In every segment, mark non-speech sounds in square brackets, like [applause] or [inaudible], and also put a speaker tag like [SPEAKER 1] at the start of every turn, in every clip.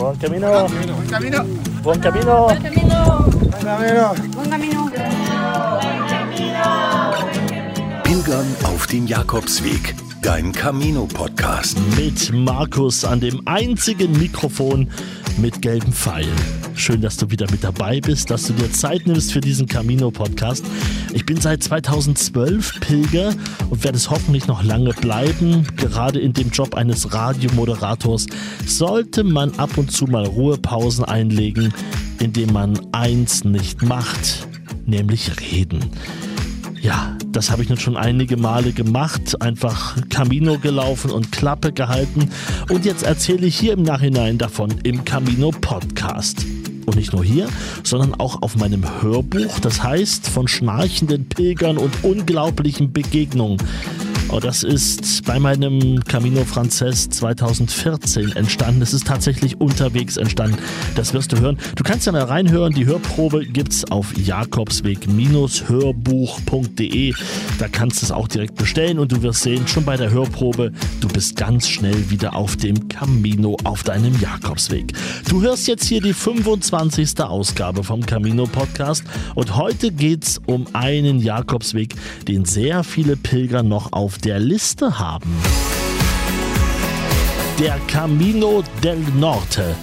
[SPEAKER 1] Buon camino. Buon camino. Buon camino.
[SPEAKER 2] Buon camino. Buon camino. Buon camino.
[SPEAKER 3] Pilgern auf dem Jakobsweg. Dein Camino-Podcast.
[SPEAKER 1] Mit Markus an dem einzigen Mikrofon mit gelben Pfeilen. Schön, dass du wieder mit dabei bist, dass du dir Zeit nimmst für diesen Camino-Podcast. Ich bin seit 2012 Pilger und werde es hoffentlich noch lange bleiben. Gerade in dem Job eines Radiomoderators sollte man ab und zu mal Ruhepausen einlegen, indem man eins nicht macht, nämlich reden. Ja, das habe ich nun schon einige Male gemacht, einfach Camino gelaufen und Klappe gehalten und jetzt erzähle ich hier im Nachhinein davon im Camino Podcast. Und nicht nur hier, sondern auch auf meinem Hörbuch, das heißt von schnarchenden Pilgern und unglaublichen Begegnungen. Oh, das ist bei meinem Camino Frances 2014 entstanden. Es ist tatsächlich unterwegs entstanden. Das wirst du hören. Du kannst ja mal reinhören. Die Hörprobe gibt's auf jakobsweg-hörbuch.de. Da kannst du es auch direkt bestellen und du wirst sehen, schon bei der Hörprobe, du bist ganz schnell wieder auf dem Camino, auf deinem Jakobsweg. Du hörst jetzt hier die 25. Ausgabe vom Camino Podcast und heute geht's um einen Jakobsweg, den sehr viele Pilger noch auf der Liste haben. Der Camino del Norte.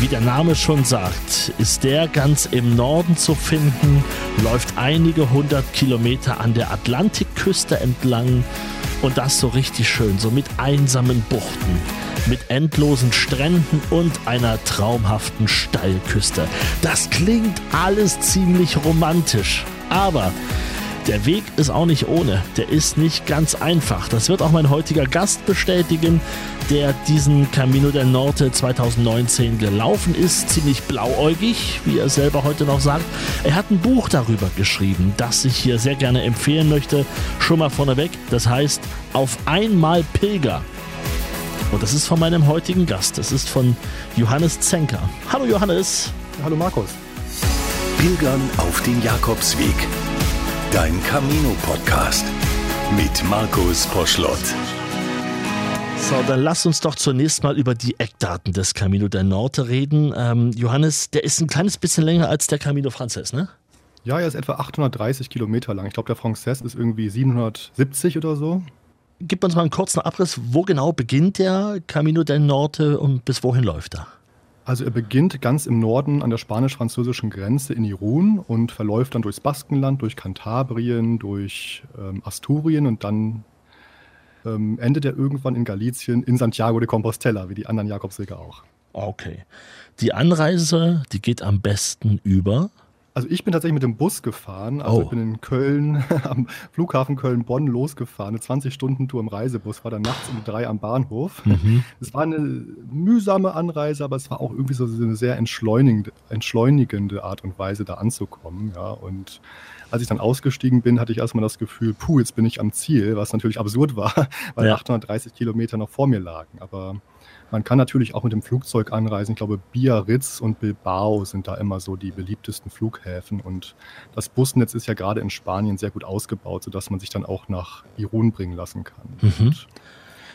[SPEAKER 1] Wie der Name schon sagt, ist der ganz im Norden zu finden, läuft einige hundert Kilometer an der Atlantikküste entlang und das so richtig schön, so mit einsamen Buchten, mit endlosen Stränden und einer traumhaften Steilküste. Das klingt alles ziemlich romantisch, aber der Weg ist auch nicht ohne, der ist nicht ganz einfach. Das wird auch mein heutiger Gast bestätigen, der diesen Camino del Norte 2019 gelaufen ist, ziemlich blauäugig, wie er selber heute noch sagt. Er hat ein Buch darüber geschrieben, das ich hier sehr gerne empfehlen möchte. Schon mal vorneweg, das heißt Auf einmal Pilger. Und das ist von meinem heutigen Gast. Das ist von Johannes Zenker. Hallo Johannes.
[SPEAKER 4] Hallo Markus.
[SPEAKER 3] Pilgern auf dem Jakobsweg. Dein Camino-Podcast mit Markus Poschlott.
[SPEAKER 1] So, dann lass uns doch zunächst mal über die Eckdaten des Camino del Norte reden. Ähm, Johannes, der ist ein kleines bisschen länger als der Camino Frances, ne?
[SPEAKER 4] Ja, er ist etwa 830 Kilometer lang. Ich glaube, der Frances ist irgendwie 770 oder so.
[SPEAKER 1] Gib uns mal einen kurzen Abriss. Wo genau beginnt der Camino del Norte und bis wohin läuft er?
[SPEAKER 4] Also er beginnt ganz im Norden an der spanisch-französischen Grenze in Irun und verläuft dann durchs Baskenland, durch Kantabrien, durch ähm, Asturien und dann ähm, endet er irgendwann in Galicien in Santiago de Compostela, wie die anderen Jakobswege auch.
[SPEAKER 1] Okay. Die Anreise, die geht am besten über
[SPEAKER 4] also ich bin tatsächlich mit dem Bus gefahren. Also
[SPEAKER 1] Oh.
[SPEAKER 4] ich bin in Köln, [laughs] am Flughafen Köln-Bonn losgefahren. Eine 20-Stunden-Tour im Reisebus, war dann nachts um drei am Bahnhof.
[SPEAKER 1] Mhm.
[SPEAKER 4] Es war eine mühsame Anreise, aber es war auch irgendwie so eine sehr entschleunigende, entschleunigende Art und Weise, da anzukommen. Ja. Und als ich dann ausgestiegen bin, hatte ich erstmal das Gefühl, puh, jetzt bin ich am Ziel, was natürlich absurd war, [laughs] weil
[SPEAKER 1] Ja.
[SPEAKER 4] 830 Kilometer noch vor mir lagen. Aber man kann natürlich auch mit dem Flugzeug anreisen. Ich glaube, Biarritz und Bilbao sind da immer so die beliebtesten Flughäfen. Und das Busnetz ist ja gerade in Spanien sehr gut ausgebaut, sodass man sich dann auch nach Irun bringen lassen kann.
[SPEAKER 1] Mhm.
[SPEAKER 4] Und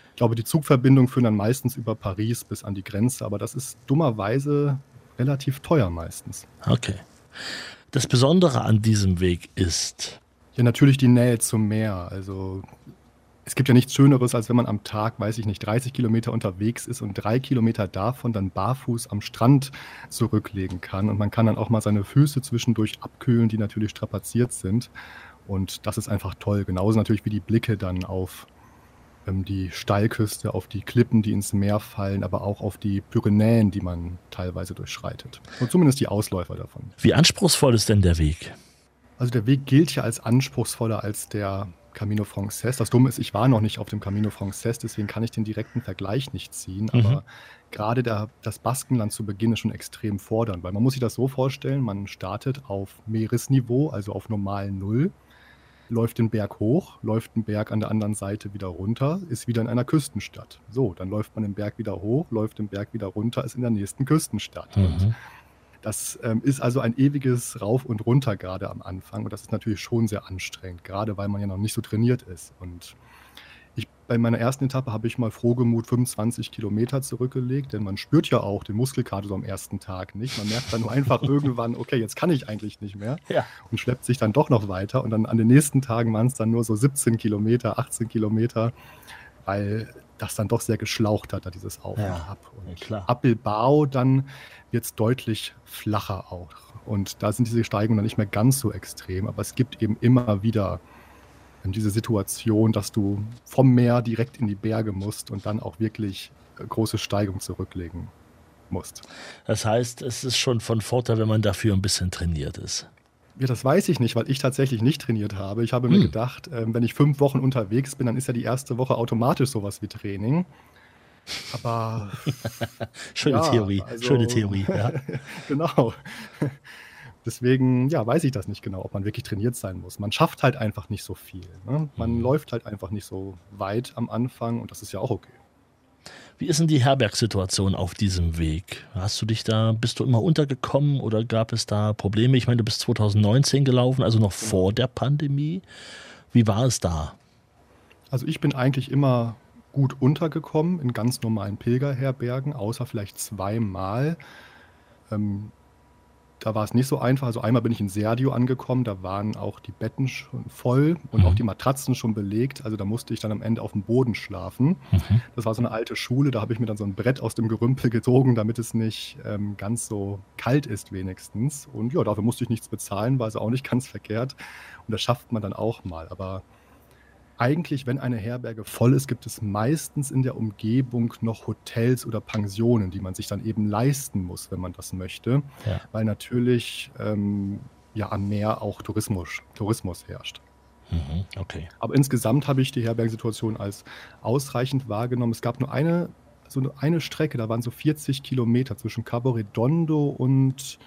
[SPEAKER 4] ich glaube, die Zugverbindungen führen dann meistens über Paris bis an die Grenze, aber das ist dummerweise relativ teuer meistens.
[SPEAKER 1] Okay. Das Besondere an diesem Weg ist,
[SPEAKER 4] Ja, natürlich die Nähe zum Meer. Also es gibt ja nichts Schöneres, als wenn man am Tag, weiß ich nicht, 30 Kilometer unterwegs ist und drei Kilometer davon dann barfuß am Strand zurücklegen kann. Und man kann dann auch mal seine Füße zwischendurch abkühlen, die natürlich strapaziert sind. Und das ist einfach toll. Genauso natürlich wie die Blicke dann auf ähm, die Steilküste, auf die Klippen, die ins Meer fallen, aber auch auf die Pyrenäen, die man teilweise durchschreitet. Und zumindest die Ausläufer davon.
[SPEAKER 1] wie anspruchsvoll ist denn der Weg?
[SPEAKER 4] Also der Weg gilt ja als anspruchsvoller als der Camino Frances. Das Dumme ist, ich war noch nicht auf dem Camino Frances, deswegen kann ich den direkten Vergleich nicht ziehen.
[SPEAKER 1] Mhm.
[SPEAKER 4] Aber gerade der, das Baskenland zu Beginn ist schon extrem fordernd, weil man muss sich das so vorstellen, man startet auf Meeresniveau, also auf normal Null, läuft den Berg hoch, läuft den Berg an der anderen Seite wieder runter, ist wieder in einer Küstenstadt. So, dann läuft man den Berg wieder hoch, läuft den Berg wieder runter, ist in der nächsten Küstenstadt. Und
[SPEAKER 1] Mhm.
[SPEAKER 4] Das ähm, ist also ein ewiges Rauf und Runter gerade am Anfang und das ist natürlich schon sehr anstrengend, gerade weil man ja noch nicht so trainiert ist. Und Ich, bei meiner ersten Etappe habe ich mal frohgemut 25 Kilometer zurückgelegt, denn man spürt ja auch den Muskelkater so am ersten Tag nicht. Man merkt dann nur einfach [laughs] irgendwann, okay, jetzt kann ich eigentlich nicht mehr
[SPEAKER 1] Ja.
[SPEAKER 4] und schleppt sich dann doch noch weiter. Und dann an den nächsten Tagen waren es dann nur so 17 Kilometer, 18 Kilometer, weil das dann doch sehr geschlaucht hat, da dieses Auf
[SPEAKER 1] Ja,
[SPEAKER 4] und Ab. Und
[SPEAKER 1] ja,
[SPEAKER 4] Bilbao dann wird es deutlich flacher auch. Und da sind diese Steigungen dann nicht mehr ganz so extrem, aber es gibt eben immer wieder ähm, diese Situation, dass du vom Meer direkt in die Berge musst und dann auch wirklich äh, große Steigung zurücklegen musst.
[SPEAKER 1] Das heißt, es ist schon von Vorteil, wenn man dafür ein bisschen trainiert ist.
[SPEAKER 4] Ja, das weiß ich nicht, weil ich tatsächlich nicht trainiert habe. Ich habe mir
[SPEAKER 1] Hm.
[SPEAKER 4] gedacht, ähm, wenn ich fünf Wochen unterwegs bin, dann ist ja die erste Woche automatisch sowas wie Training. Aber [laughs]
[SPEAKER 1] Schöne
[SPEAKER 4] Ja,
[SPEAKER 1] Theorie,
[SPEAKER 4] also-
[SPEAKER 1] schöne Theorie. Ja. [laughs]
[SPEAKER 4] genau. Deswegen, ja, weiß ich das nicht genau, ob man wirklich trainiert sein muss. Man schafft halt einfach nicht so viel. Ne? Man
[SPEAKER 1] Mhm.
[SPEAKER 4] läuft halt einfach nicht so weit am Anfang und das ist ja auch okay.
[SPEAKER 1] Wie ist denn die Herbergsituation auf diesem Weg? Hast du dich da, bist du immer untergekommen oder gab es da Probleme? Ich meine, du bist 2019 gelaufen, also noch vor der Pandemie. Wie war es da?
[SPEAKER 4] Also ich bin eigentlich immer gut untergekommen in ganz normalen Pilgerherbergen, außer vielleicht zweimal. Ähm, da war es nicht so einfach. Also einmal bin ich in Serdio angekommen, da waren auch die Betten schon voll und
[SPEAKER 1] Mhm.
[SPEAKER 4] auch die Matratzen schon belegt. Also da musste ich dann am Ende auf dem Boden schlafen.
[SPEAKER 1] Mhm.
[SPEAKER 4] Das war so eine alte Schule, da habe ich mir dann so ein Brett aus dem Gerümpel gezogen, damit es nicht ähm, ganz so kalt ist wenigstens. Und ja, dafür musste ich nichts bezahlen, war also auch nicht ganz verkehrt. Und das schafft man dann auch mal. Aber eigentlich, wenn eine Herberge voll ist, gibt es meistens in der Umgebung noch Hotels oder Pensionen, die man sich dann eben leisten muss, wenn man das möchte.
[SPEAKER 1] Ja.
[SPEAKER 4] Weil natürlich ähm, ja am Meer auch Tourismus, Tourismus herrscht.
[SPEAKER 1] Mhm. Okay.
[SPEAKER 4] Aber insgesamt habe ich die Herbergsituation als ausreichend wahrgenommen. Es gab nur eine, so eine Strecke, da waren so 40 Kilometer zwischen Cabo Redondo und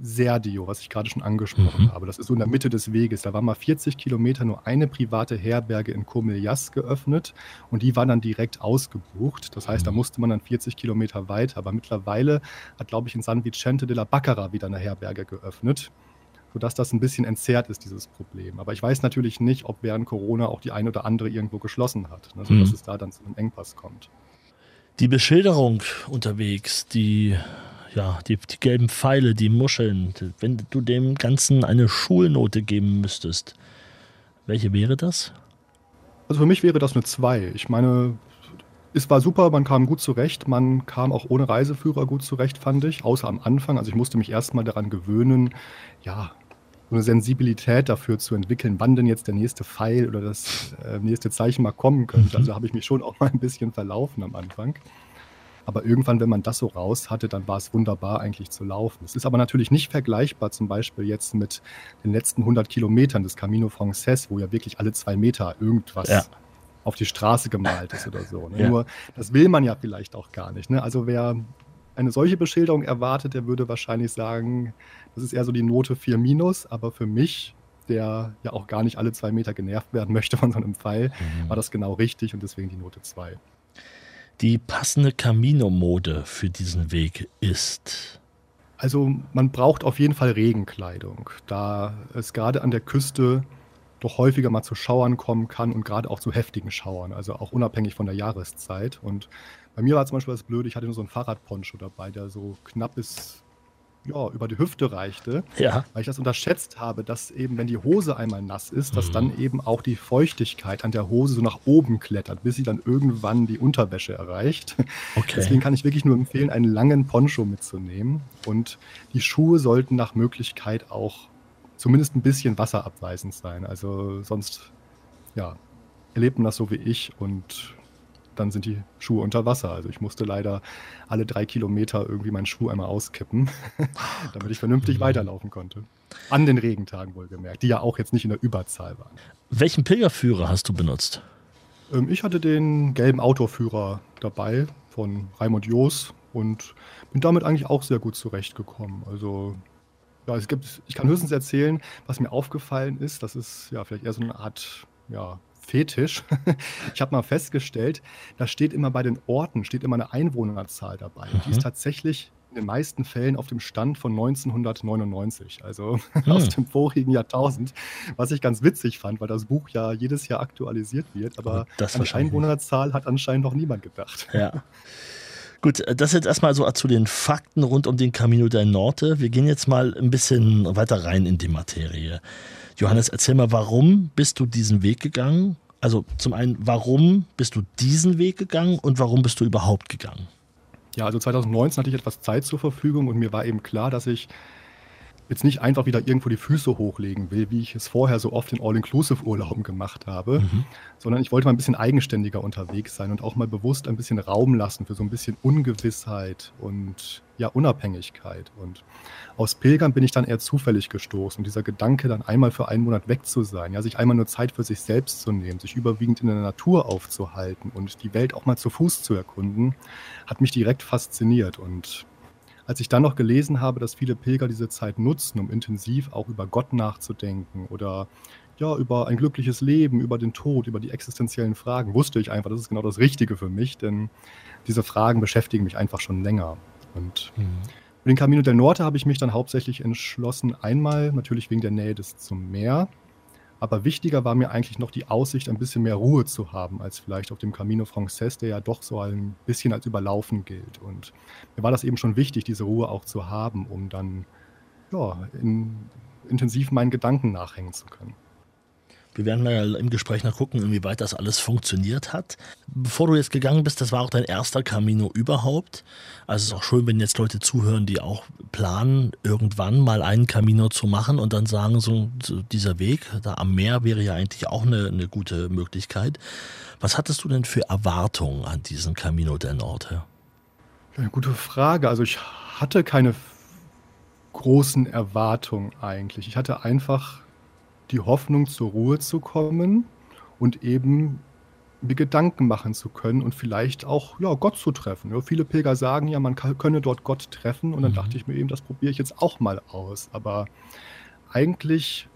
[SPEAKER 4] Serdio, was ich gerade schon angesprochen
[SPEAKER 1] Mhm.
[SPEAKER 4] habe. Das ist so in der Mitte des Weges. Da war mal 40 Kilometer nur eine private Herberge in Comillas geöffnet und die war dann direkt ausgebucht. Das heißt, da
[SPEAKER 1] Mhm.
[SPEAKER 4] musste man dann 40 Kilometer weiter. Aber mittlerweile hat, glaube ich, in San Vicente de la Baccara wieder eine Herberge geöffnet sodass das ein bisschen entzerrt ist, dieses Problem. Aber ich weiß natürlich nicht, ob während Corona auch die eine oder andere irgendwo geschlossen hat, ne, sodass
[SPEAKER 1] Mhm.
[SPEAKER 4] es da dann zu einem Engpass kommt.
[SPEAKER 1] Die Beschilderung unterwegs, die, ja, die, die gelben Pfeile, die Muscheln, wenn du dem Ganzen eine Schulnote geben müsstest, welche wäre das?
[SPEAKER 4] Also für mich wäre das eine 2. Ich meine, es war super, man kam gut zurecht, man kam auch ohne Reiseführer gut zurecht, fand ich, außer am Anfang. Also ich musste mich erstmal daran gewöhnen, ja, so eine Sensibilität dafür zu entwickeln, wann denn jetzt der nächste Pfeil oder das äh, nächste Zeichen mal kommen könnte.
[SPEAKER 1] Mhm.
[SPEAKER 4] Also habe ich mich schon auch mal ein bisschen verlaufen am Anfang. Aber irgendwann, wenn man das so raus hatte, dann war es wunderbar eigentlich zu laufen. Es ist aber natürlich nicht vergleichbar zum Beispiel jetzt mit den letzten 100 Kilometern des Camino Frances, wo ja wirklich alle zwei Meter irgendwas
[SPEAKER 1] Ja.
[SPEAKER 4] auf die Straße gemalt ist oder so. Ne?
[SPEAKER 1] Ja.
[SPEAKER 4] Nur das will man ja vielleicht auch gar nicht. Ne? Also wer eine solche Beschilderung erwartet, der würde wahrscheinlich sagen, das ist eher so die Note 4 minus, aber für mich, der ja auch gar nicht alle zwei Meter genervt werden möchte von so einem Pfeil,
[SPEAKER 1] Mhm.
[SPEAKER 4] war das genau richtig und deswegen die Note 2.
[SPEAKER 1] Die passende Camino-Mode für diesen Weg ist.
[SPEAKER 4] Also man braucht auf jeden Fall Regenkleidung, da es gerade an der Küste doch häufiger mal zu Schauern kommen kann und gerade auch zu heftigen Schauern, also auch unabhängig von der Jahreszeit. Und bei mir war zum Beispiel das Blöde, ich hatte nur so einen Fahrradponcho dabei, der so knapp bis ja, über die Hüfte reichte,
[SPEAKER 1] Ja,
[SPEAKER 4] weil ich das unterschätzt habe, dass eben, wenn die Hose einmal nass ist, dass
[SPEAKER 1] Mhm.
[SPEAKER 4] dann eben auch die Feuchtigkeit an der Hose so nach oben klettert, bis sie dann irgendwann die Unterwäsche erreicht.
[SPEAKER 1] okay.
[SPEAKER 4] Deswegen kann ich wirklich nur empfehlen, einen langen Poncho mitzunehmen. Und die Schuhe sollten nach Möglichkeit auch zumindest ein bisschen wasserabweisend sein. Also sonst, ja, erlebt man das so wie ich und dann sind die Schuhe unter Wasser. Also ich musste leider alle drei Kilometer irgendwie meinen Schuh einmal auskippen, [laughs] damit ich vernünftig weiterlaufen konnte. An den Regentagen wohlgemerkt, die ja auch jetzt nicht in der Überzahl waren.
[SPEAKER 1] Welchen Pilgerführer hast du benutzt?
[SPEAKER 4] Ähm, ich hatte den gelben Autoführer dabei von Raimund Joos und bin damit eigentlich auch sehr gut zurechtgekommen. Also, ja, es gibt, ich kann höchstens erzählen, was mir aufgefallen ist. Das ist ja vielleicht eher so eine Art ja, Fetisch. [laughs] ich habe mal festgestellt, da steht immer bei den Orten, steht immer eine Einwohnerzahl dabei. Mhm. Die ist mhm. tatsächlich in den meisten Fällen auf dem Stand von 1999, also [laughs] hm. aus dem vorigen Jahrtausend, was ich ganz witzig fand, weil das Buch ja jedes Jahr aktualisiert wird, aber
[SPEAKER 1] das
[SPEAKER 4] an die Einwohnerzahl hat anscheinend noch niemand gedacht.
[SPEAKER 1] Ja. Gut, das jetzt erstmal so zu den Fakten rund um den Camino del Norte. Wir gehen jetzt mal ein bisschen weiter rein in die Materie. Johannes, erzähl mal, warum bist du diesen Weg gegangen? Also zum einen, warum bist du diesen Weg gegangen und warum bist du überhaupt gegangen?
[SPEAKER 4] Ja, also 2019 hatte ich etwas Zeit zur Verfügung und mir war eben klar, dass ich jetzt nicht einfach wieder irgendwo die Füße hochlegen will, wie ich es vorher so oft in All-Inclusive-Urlauben gemacht habe, mhm. sondern ich wollte mal ein bisschen eigenständiger unterwegs sein und auch mal bewusst ein bisschen Raum lassen für so ein bisschen Ungewissheit und ja, Unabhängigkeit. Und aus Pilgern bin ich dann eher zufällig gestoßen. Und dieser Gedanke, dann einmal für einen Monat weg zu sein, ja, sich einmal nur Zeit für sich selbst zu nehmen, sich überwiegend in der Natur aufzuhalten und die Welt auch mal zu Fuß zu erkunden, hat mich direkt fasziniert. Und als ich dann noch gelesen habe, dass viele Pilger diese Zeit nutzen, um intensiv auch über Gott nachzudenken oder ja, über ein glückliches Leben, über den Tod, über die existenziellen Fragen, wusste ich einfach, das ist genau das Richtige für mich, denn diese Fragen beschäftigen mich einfach schon länger. Und mhm. für den Camino del Norte habe ich mich dann hauptsächlich entschlossen, einmal natürlich wegen der Nähe des zum Meer, aber wichtiger war mir eigentlich noch die Aussicht, ein bisschen mehr Ruhe zu haben, als vielleicht auf dem Camino Frances, der ja doch so ein bisschen als überlaufen gilt. Und mir war das eben schon wichtig, diese Ruhe auch zu haben, um dann ja, in, intensiv meinen Gedanken nachhängen zu können.
[SPEAKER 1] Wir werden mal im Gespräch noch gucken, inwieweit das alles funktioniert hat. Bevor du jetzt gegangen bist, das war auch dein erster Camino überhaupt. Also es ist auch schön, wenn jetzt Leute zuhören, die auch planen, irgendwann mal einen Camino zu machen und dann sagen, so, so dieser Weg da am Meer wäre ja eigentlich auch eine, eine gute Möglichkeit. Was hattest du denn für Erwartungen an diesen Camino del Norte?
[SPEAKER 4] Eine gute Frage. Also ich hatte keine großen Erwartungen eigentlich. Ich hatte einfach die Hoffnung, zur Ruhe zu kommen und eben mir Gedanken machen zu können und vielleicht auch ja, Gott zu treffen. Ja, viele Pilger sagen ja, man kann, könne dort Gott treffen und dann mhm. dachte ich mir eben, das probiere ich jetzt auch mal aus. Aber eigentlich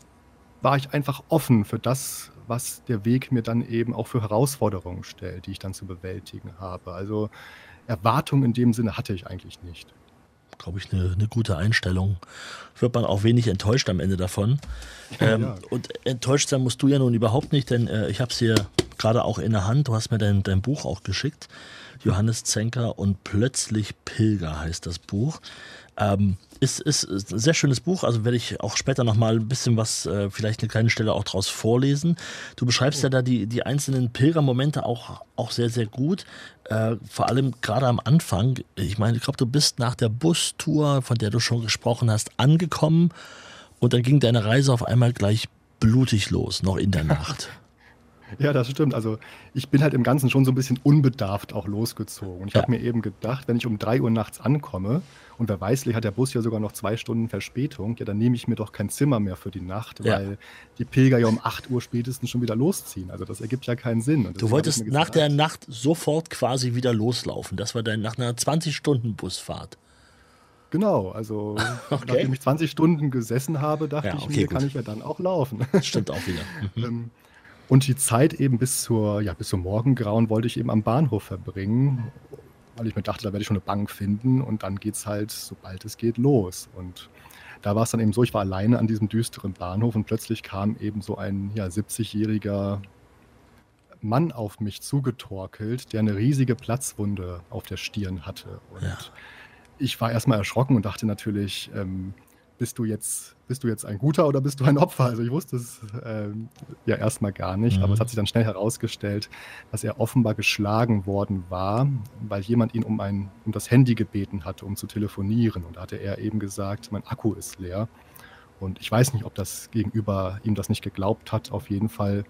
[SPEAKER 4] war ich einfach offen für das, was der Weg mir dann eben auch für Herausforderungen stellt, die ich dann zu bewältigen habe. Also Erwartungen in dem Sinne hatte ich eigentlich nicht
[SPEAKER 1] glaube ich, eine, eine, gute Einstellung. Wird man auch wenig enttäuscht am Ende davon. Ähm, ja. Und enttäuscht sein musst du ja nun überhaupt nicht, denn äh, ich habe es hier gerade auch in der Hand. Du hast mir dein, dein Buch auch geschickt. Johannes Zenker und Plötzlich Pilger heißt das Buch. Ähm, ist, ist, ist, ein sehr schönes Buch, also werde ich auch später nochmal ein bisschen was, äh, vielleicht eine kleine Stelle auch draus vorlesen. Du beschreibst ja da die, die einzelnen Pilgermomente auch, auch sehr, sehr gut. Äh, vor allem gerade am Anfang. Ich meine, ich glaube, du bist nach der Bustour, von der du schon gesprochen hast, angekommen und dann ging deine Reise auf einmal gleich blutig los, noch in der Nacht. [laughs]
[SPEAKER 4] Ja, das stimmt. Also ich bin halt im Ganzen schon so ein bisschen unbedarft auch losgezogen. Und ich ja. habe mir eben gedacht, wenn ich um drei Uhr nachts ankomme und wer weiß, hat der Bus ja sogar noch zwei Stunden Verspätung, ja, dann nehme ich mir doch kein Zimmer mehr für die Nacht, ja. weil die Pilger ja um acht Uhr spätestens schon wieder losziehen. Also das ergibt ja keinen Sinn.
[SPEAKER 1] Du wolltest nach der Nacht sofort quasi wieder loslaufen. Das war dann nach einer 20-Stunden-Busfahrt.
[SPEAKER 4] Genau, also [laughs] okay. nachdem ich 20 Stunden gesessen habe, dachte ja, okay, ich mir, gut. kann ich ja dann auch laufen.
[SPEAKER 1] Stimmt auch wieder. [laughs] Mhm.
[SPEAKER 4] Und die Zeit eben bis zur, ja, bis zum Morgengrauen wollte ich eben am Bahnhof verbringen, weil ich mir dachte, da werde ich schon eine Bank finden und dann geht es halt, sobald es geht, los. Und da war es dann eben so, ich war alleine an diesem düsteren Bahnhof und plötzlich kam eben so ein ja, 70-jähriger Mann auf mich zugetorkelt, der eine riesige Platzwunde auf der Stirn hatte. Und ja. ich war erstmal erschrocken und dachte natürlich, ähm, bist du jetzt, bist du jetzt ein Guter oder bist du ein Opfer? Also ich wusste es äh, ja erstmal gar nicht, mhm. aber es hat sich dann schnell herausgestellt, dass er offenbar geschlagen worden war, weil jemand ihn um, ein, um das Handy gebeten hatte, um zu telefonieren. Und da hatte er eben gesagt, mein Akku ist leer. Und ich weiß nicht, ob das Gegenüber ihm das nicht geglaubt hat. Auf jeden Fall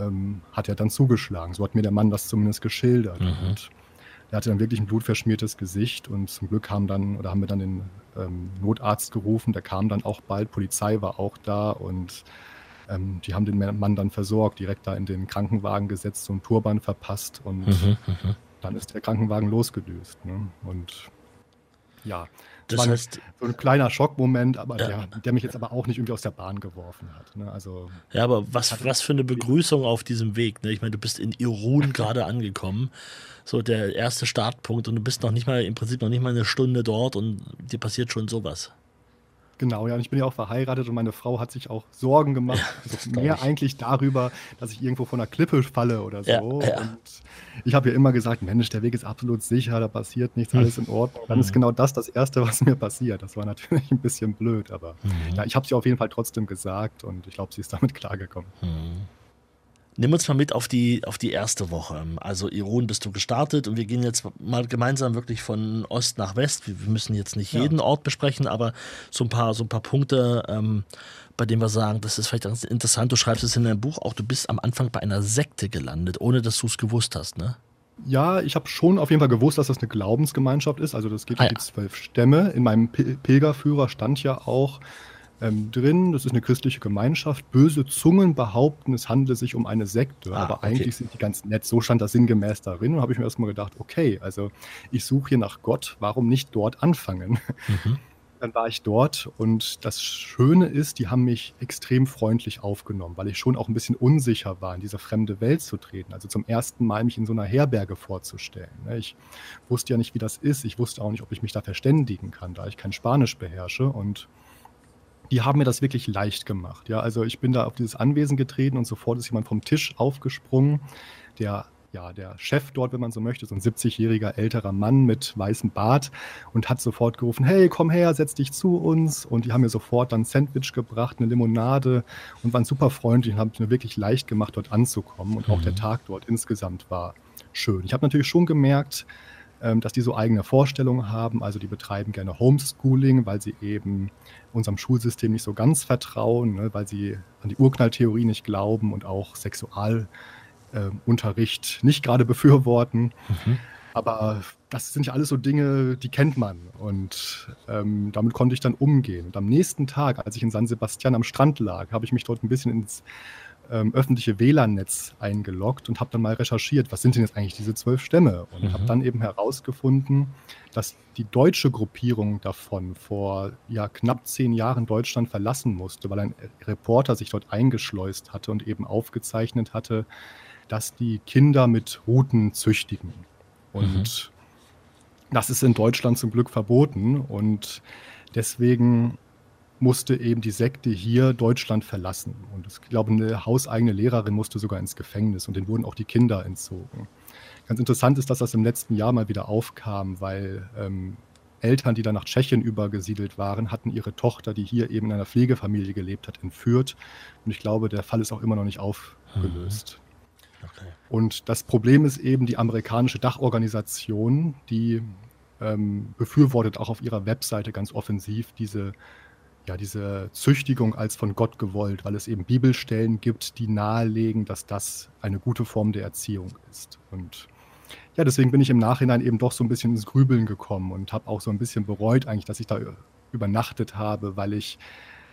[SPEAKER 4] ähm, hat er dann zugeschlagen. So hat mir der Mann das zumindest geschildert. Mhm. Und er hatte dann wirklich ein blutverschmiertes Gesicht und zum Glück haben dann oder haben wir dann den ähm, Notarzt gerufen, der kam dann auch bald, Polizei war auch da und ähm, die haben den Mann dann versorgt, direkt da in den Krankenwagen gesetzt, so einen Turban verpasst und mhm, mhm, dann ist der Krankenwagen losgedüst. Ne? Und ja.
[SPEAKER 1] Das
[SPEAKER 4] war
[SPEAKER 1] heißt,
[SPEAKER 4] so ein kleiner Schockmoment, aber
[SPEAKER 1] Ja.
[SPEAKER 4] der, der mich jetzt aber auch nicht irgendwie aus der Bahn geworfen hat. Ne? Also
[SPEAKER 1] ja, aber was, was für eine Begrüßung auf diesem Weg. Ne? Ich meine, du bist in Irun [laughs] gerade angekommen. So der erste Startpunkt und du bist noch nicht mal, im Prinzip noch nicht mal eine Stunde dort und dir passiert schon sowas.
[SPEAKER 4] Genau, ja, und ich bin ja auch verheiratet und meine Frau hat sich auch Sorgen gemacht, also
[SPEAKER 1] glaub
[SPEAKER 4] mehr
[SPEAKER 1] ich.
[SPEAKER 4] eigentlich darüber, dass ich irgendwo von einer Klippe falle oder so.
[SPEAKER 1] Ja, ja.
[SPEAKER 4] Und ich habe ja immer gesagt, Mensch, der Weg ist absolut sicher, da passiert nichts, alles in Ordnung. Dann ist genau das das Erste, was mir passiert. Das war natürlich ein bisschen blöd, aber ja, ich habe sie auf jeden Fall trotzdem gesagt und ich glaube, sie ist damit klargekommen.
[SPEAKER 1] Nimm uns mal mit auf die, auf die erste Woche. Also Irun bist du gestartet und wir gehen jetzt mal gemeinsam wirklich von Ost nach West. Wir müssen jetzt nicht
[SPEAKER 4] Ja.
[SPEAKER 1] jeden Ort besprechen, aber so ein paar, so ein paar Punkte, ähm, bei denen wir sagen, das ist vielleicht ganz interessant. Du schreibst es in deinem Buch auch, du bist am Anfang bei einer Sekte gelandet, ohne dass du es gewusst hast, ne?
[SPEAKER 4] Ja, ich habe schon auf jeden Fall gewusst, dass das eine Glaubensgemeinschaft ist. Also das geht
[SPEAKER 1] Ah,
[SPEAKER 4] um
[SPEAKER 1] ja.
[SPEAKER 4] die zwölf Stämme. In meinem Pil- Pilgerführer stand ja auch ähm, drin, das ist eine christliche Gemeinschaft. Böse Zungen behaupten, es handele sich um eine Sekte,
[SPEAKER 1] Ah,
[SPEAKER 4] aber
[SPEAKER 1] okay.
[SPEAKER 4] eigentlich sind die ganz nett. So stand das sinngemäß darin und habe ich mir erstmal gedacht, okay, also ich suche hier nach Gott, warum nicht dort anfangen? [laughs]
[SPEAKER 1] Mhm.
[SPEAKER 4] Dann war ich dort und das Schöne ist, die haben mich extrem freundlich aufgenommen, weil ich schon auch ein bisschen unsicher war, in diese fremde Welt zu treten. Also zum ersten Mal mich in so einer Herberge vorzustellen. ne? Ich wusste ja nicht, wie das ist. Ich wusste auch nicht, ob ich mich da verständigen kann, da ich kein Spanisch beherrsche. Und die haben mir das wirklich leicht gemacht. Ja, also ich bin da auf dieses Anwesen getreten und sofort ist jemand vom Tisch aufgesprungen, der ja, der Chef dort, wenn man so möchte, so ein 70-jähriger älterer Mann mit weißem Bart und hat sofort gerufen, hey, komm her, setz dich zu uns. Und die haben mir sofort dann ein Sandwich gebracht, eine Limonade und waren super freundlich und haben es mir wirklich leicht gemacht, dort anzukommen. Und auch der Tag dort insgesamt war schön. Ich habe natürlich schon gemerkt, ähm, dass die so eigene Vorstellungen haben. Also die betreiben gerne Homeschooling, weil sie eben unserem Schulsystem nicht so ganz vertrauen, ne, weil sie an die Urknalltheorie nicht glauben und auch Sexualunterricht nicht gerade befürworten. Aber das sind ja alles so Dinge, die kennt man. Und ähm, damit konnte ich dann umgehen. Und am nächsten Tag, als ich in San Sebastian am Strand lag, habe ich mich dort ein bisschen ins ähm, öffentliche WLAN-Netz eingeloggt und habe dann mal recherchiert, was sind denn jetzt eigentlich diese zwölf Stämme? Und habe dann eben herausgefunden, dass die deutsche Gruppierung davon vor ja, knapp zehn Jahren Deutschland verlassen musste, weil ein Reporter sich dort eingeschleust hatte und eben aufgezeichnet hatte, dass die Kinder mit Ruten züchtigen. Und das ist in Deutschland zum Glück verboten und deswegen musste eben die Sekte hier Deutschland verlassen. Und ich glaube, eine hauseigene Lehrerin musste sogar ins Gefängnis und denen wurden auch die Kinder entzogen. Ganz interessant ist, dass das im letzten Jahr mal wieder aufkam, weil ähm, Eltern, die dann nach Tschechien übergesiedelt waren, hatten ihre Tochter, die hier eben in einer Pflegefamilie gelebt hat, entführt. Und ich glaube, der Fall ist auch immer noch nicht aufgelöst.
[SPEAKER 1] Okay.
[SPEAKER 4] Und das Problem ist eben die amerikanische Dachorganisation, die ähm, befürwortet auch auf ihrer Webseite ganz offensiv diese, ja, diese Züchtigung als von Gott gewollt, weil es eben Bibelstellen gibt, die nahelegen, dass das eine gute Form der Erziehung ist. Und ja, deswegen bin ich im Nachhinein eben doch so ein bisschen ins Grübeln gekommen und habe auch so ein bisschen bereut eigentlich, dass ich da übernachtet habe, weil ich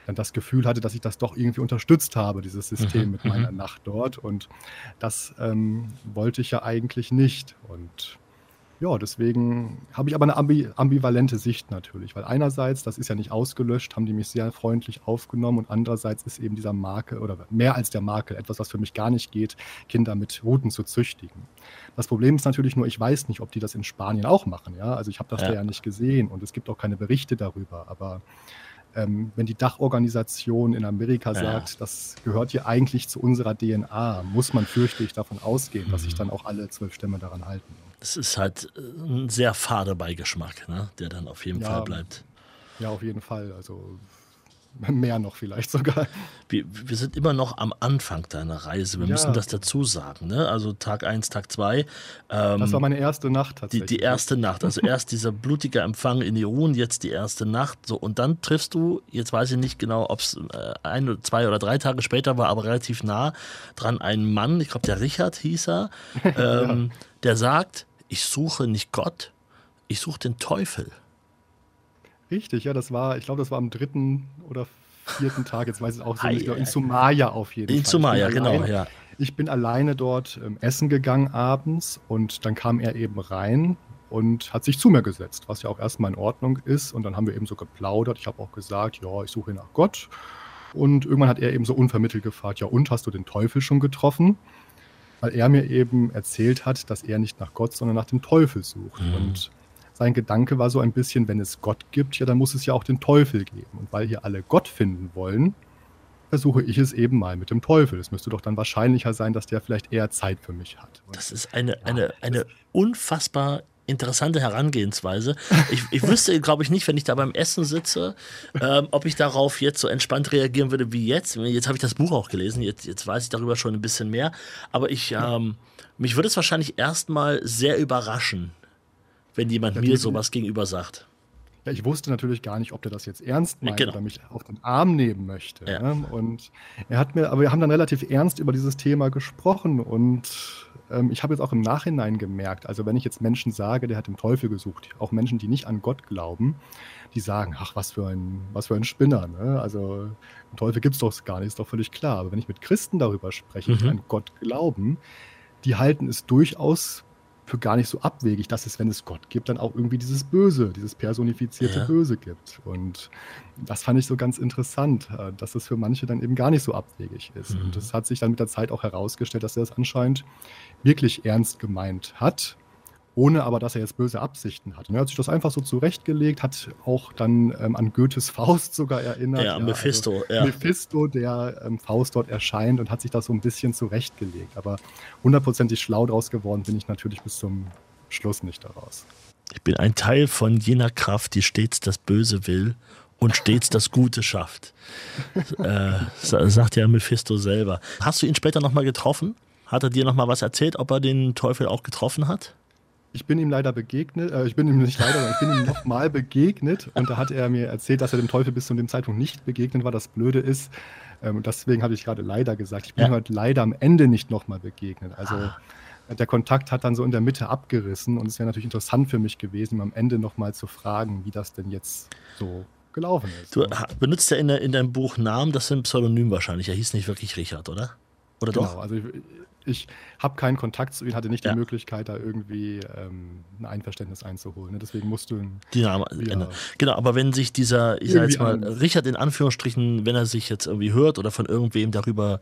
[SPEAKER 4] dann das Gefühl hatte, dass ich das doch irgendwie unterstützt habe, dieses System
[SPEAKER 1] Mhm,
[SPEAKER 4] mit meiner Nacht dort. Und das ähm, wollte ich ja eigentlich nicht. Und ja, deswegen habe ich aber eine ambi ambivalente Sicht natürlich, weil einerseits, das ist ja nicht ausgelöscht, haben die mich sehr freundlich aufgenommen und andererseits ist eben dieser Makel oder mehr als der Makel etwas, was für mich gar nicht geht, Kinder mit Ruten zu züchtigen. Das Problem ist natürlich nur, ich weiß nicht, ob die das in Spanien auch machen. Ja, also ich habe das
[SPEAKER 1] Ja.
[SPEAKER 4] da ja nicht gesehen und es gibt auch keine Berichte darüber, aber ähm, wenn die Dachorganisation in Amerika
[SPEAKER 1] Ja.
[SPEAKER 4] sagt, das gehört hier eigentlich zu unserer DNA, muss man fürchte ich davon ausgehen, dass
[SPEAKER 1] Mhm.
[SPEAKER 4] sich dann auch alle zwölf Stämme daran halten.
[SPEAKER 1] Das ist halt äh, ein sehr fader Beigeschmack, ne? der dann auf jeden
[SPEAKER 4] Ja.
[SPEAKER 1] Fall bleibt.
[SPEAKER 4] Ja, auf jeden Fall. Also mehr noch vielleicht sogar.
[SPEAKER 1] Wir, wir sind immer noch am Anfang deiner Reise. Wir
[SPEAKER 4] Ja.
[SPEAKER 1] müssen das dazu sagen. Ne? Also Tag 1, Tag 2.
[SPEAKER 4] Das war meine erste Nacht
[SPEAKER 1] die,
[SPEAKER 4] tatsächlich.
[SPEAKER 1] die erste Nacht. Also erst dieser blutige Empfang in Irun, jetzt die erste Nacht. So, und dann triffst du, jetzt weiß ich nicht genau, ob es äh, ein, oder zwei oder drei Tage später war, aber relativ nah dran, einen Mann, ich glaube der Richard hieß er, [laughs] ähm, der sagt, ich suche nicht Gott, ich suche den Teufel.
[SPEAKER 4] Richtig, ja, das war, ich glaube, das war am dritten oder vierten Tag, jetzt weiß ich es auch so nicht, in. Sumaya auf jeden
[SPEAKER 1] In
[SPEAKER 4] Fall.
[SPEAKER 1] Sumaya,
[SPEAKER 4] Ich bin
[SPEAKER 1] genau,
[SPEAKER 4] alleine-
[SPEAKER 1] ja.
[SPEAKER 4] Ich bin alleine dort ähm, essen gegangen abends und dann kam er eben rein und hat sich zu mir gesetzt, was ja auch erstmal in Ordnung ist. Und dann haben wir eben so geplaudert. Ich habe auch gesagt, ja, ich suche nach Gott. Und irgendwann hat er eben so unvermittelt gefragt, ja, und hast du den Teufel schon getroffen? Weil er mir eben erzählt hat, dass er nicht nach Gott, sondern nach dem Teufel sucht. Mhm. Und sein Gedanke war so ein bisschen, wenn es Gott gibt, ja, dann muss es ja auch den Teufel geben. Und weil hier alle Gott finden wollen, versuche ich es eben mal mit dem Teufel. Es müsste doch dann wahrscheinlicher sein, dass der vielleicht eher Zeit für mich hat.
[SPEAKER 1] Und das ist eine, ja, eine, eine unfassbar interessante Herangehensweise. Ich, ich wüsste, glaube ich, nicht, wenn ich da beim Essen sitze, ähm, ob ich darauf jetzt so entspannt reagieren würde wie jetzt. Jetzt habe ich das Buch auch gelesen, jetzt, jetzt weiß ich darüber schon ein bisschen mehr. Aber ich, ähm, mich würde es wahrscheinlich erstmal sehr überraschen, wenn jemand mir sowas gegenüber sagt.
[SPEAKER 4] Ja, ich wusste natürlich gar nicht, ob der das jetzt ernst meint genau. oder mich auf den Arm nehmen möchte. Ja. Ne? Und er hat mir, aber wir haben dann relativ ernst über dieses Thema gesprochen und ähm, ich habe jetzt auch im Nachhinein gemerkt, also wenn ich jetzt Menschen sage, der hat den Teufel gesucht, auch Menschen, die nicht an Gott glauben, die sagen, ach, was für ein, was für ein Spinner. Ne? Also einen Teufel gibt es doch gar nicht, ist doch völlig klar. Aber wenn ich mit Christen darüber spreche, mhm. die an Gott glauben, die halten es durchaus für gar nicht so abwegig, dass es, wenn es Gott gibt, dann auch irgendwie dieses Böse, dieses personifizierte ja. Böse gibt. Und das fand ich so ganz interessant, äh, dass es für manche dann eben gar nicht so abwegig ist. Mhm. Und das hat sich dann mit der Zeit auch herausgestellt, dass er das anscheinend wirklich ernst gemeint hat ohne aber, dass er jetzt böse Absichten hat. Und er hat sich das einfach so zurechtgelegt, hat auch dann ähm, an Goethes Faust sogar erinnert.
[SPEAKER 1] Ja,
[SPEAKER 4] an
[SPEAKER 1] ja, Mephisto. Also ja.
[SPEAKER 4] Mephisto, der ähm, Faust dort erscheint und hat sich das so ein bisschen zurechtgelegt. Aber hundertprozentig schlau draus geworden bin ich natürlich bis zum Schluss nicht daraus.
[SPEAKER 1] Ich bin ein Teil von jener Kraft, die stets das Böse will und stets das Gute schafft. [laughs] äh, sagt ja Mephisto selber. Hast du ihn später nochmal getroffen? Hat er dir nochmal was erzählt, ob er den Teufel auch getroffen hat?
[SPEAKER 4] ich bin ihm leider begegnet, äh, ich bin ihm nicht leider, sondern ich bin ihm nochmal begegnet und da hat er mir erzählt, dass er dem Teufel bis zu dem Zeitpunkt nicht begegnet war. Das Blöde ist, ähm, deswegen habe ich gerade leider gesagt, ich bin ja. heute leider am Ende nicht nochmal begegnet. Also ah. der Kontakt hat dann so in der Mitte abgerissen und es wäre natürlich interessant für mich gewesen, ihm am Ende nochmal zu fragen, wie das denn jetzt so gelaufen ist.
[SPEAKER 1] Du benutzt ja in, in deinem Buch Namen, das ist ein Pseudonym wahrscheinlich. Er hieß nicht wirklich Richard, oder? Oder
[SPEAKER 4] genau,
[SPEAKER 1] doch?
[SPEAKER 4] Also ich, ich habe keinen Kontakt zu ihm, hatte nicht ja. die Möglichkeit, da irgendwie ähm, ein Einverständnis einzuholen. Ne? Deswegen musst du
[SPEAKER 1] die Namen ja, Genau, aber wenn sich dieser, ich sage jetzt mal, Richard in Anführungsstrichen, wenn er sich jetzt irgendwie hört oder von irgendwem darüber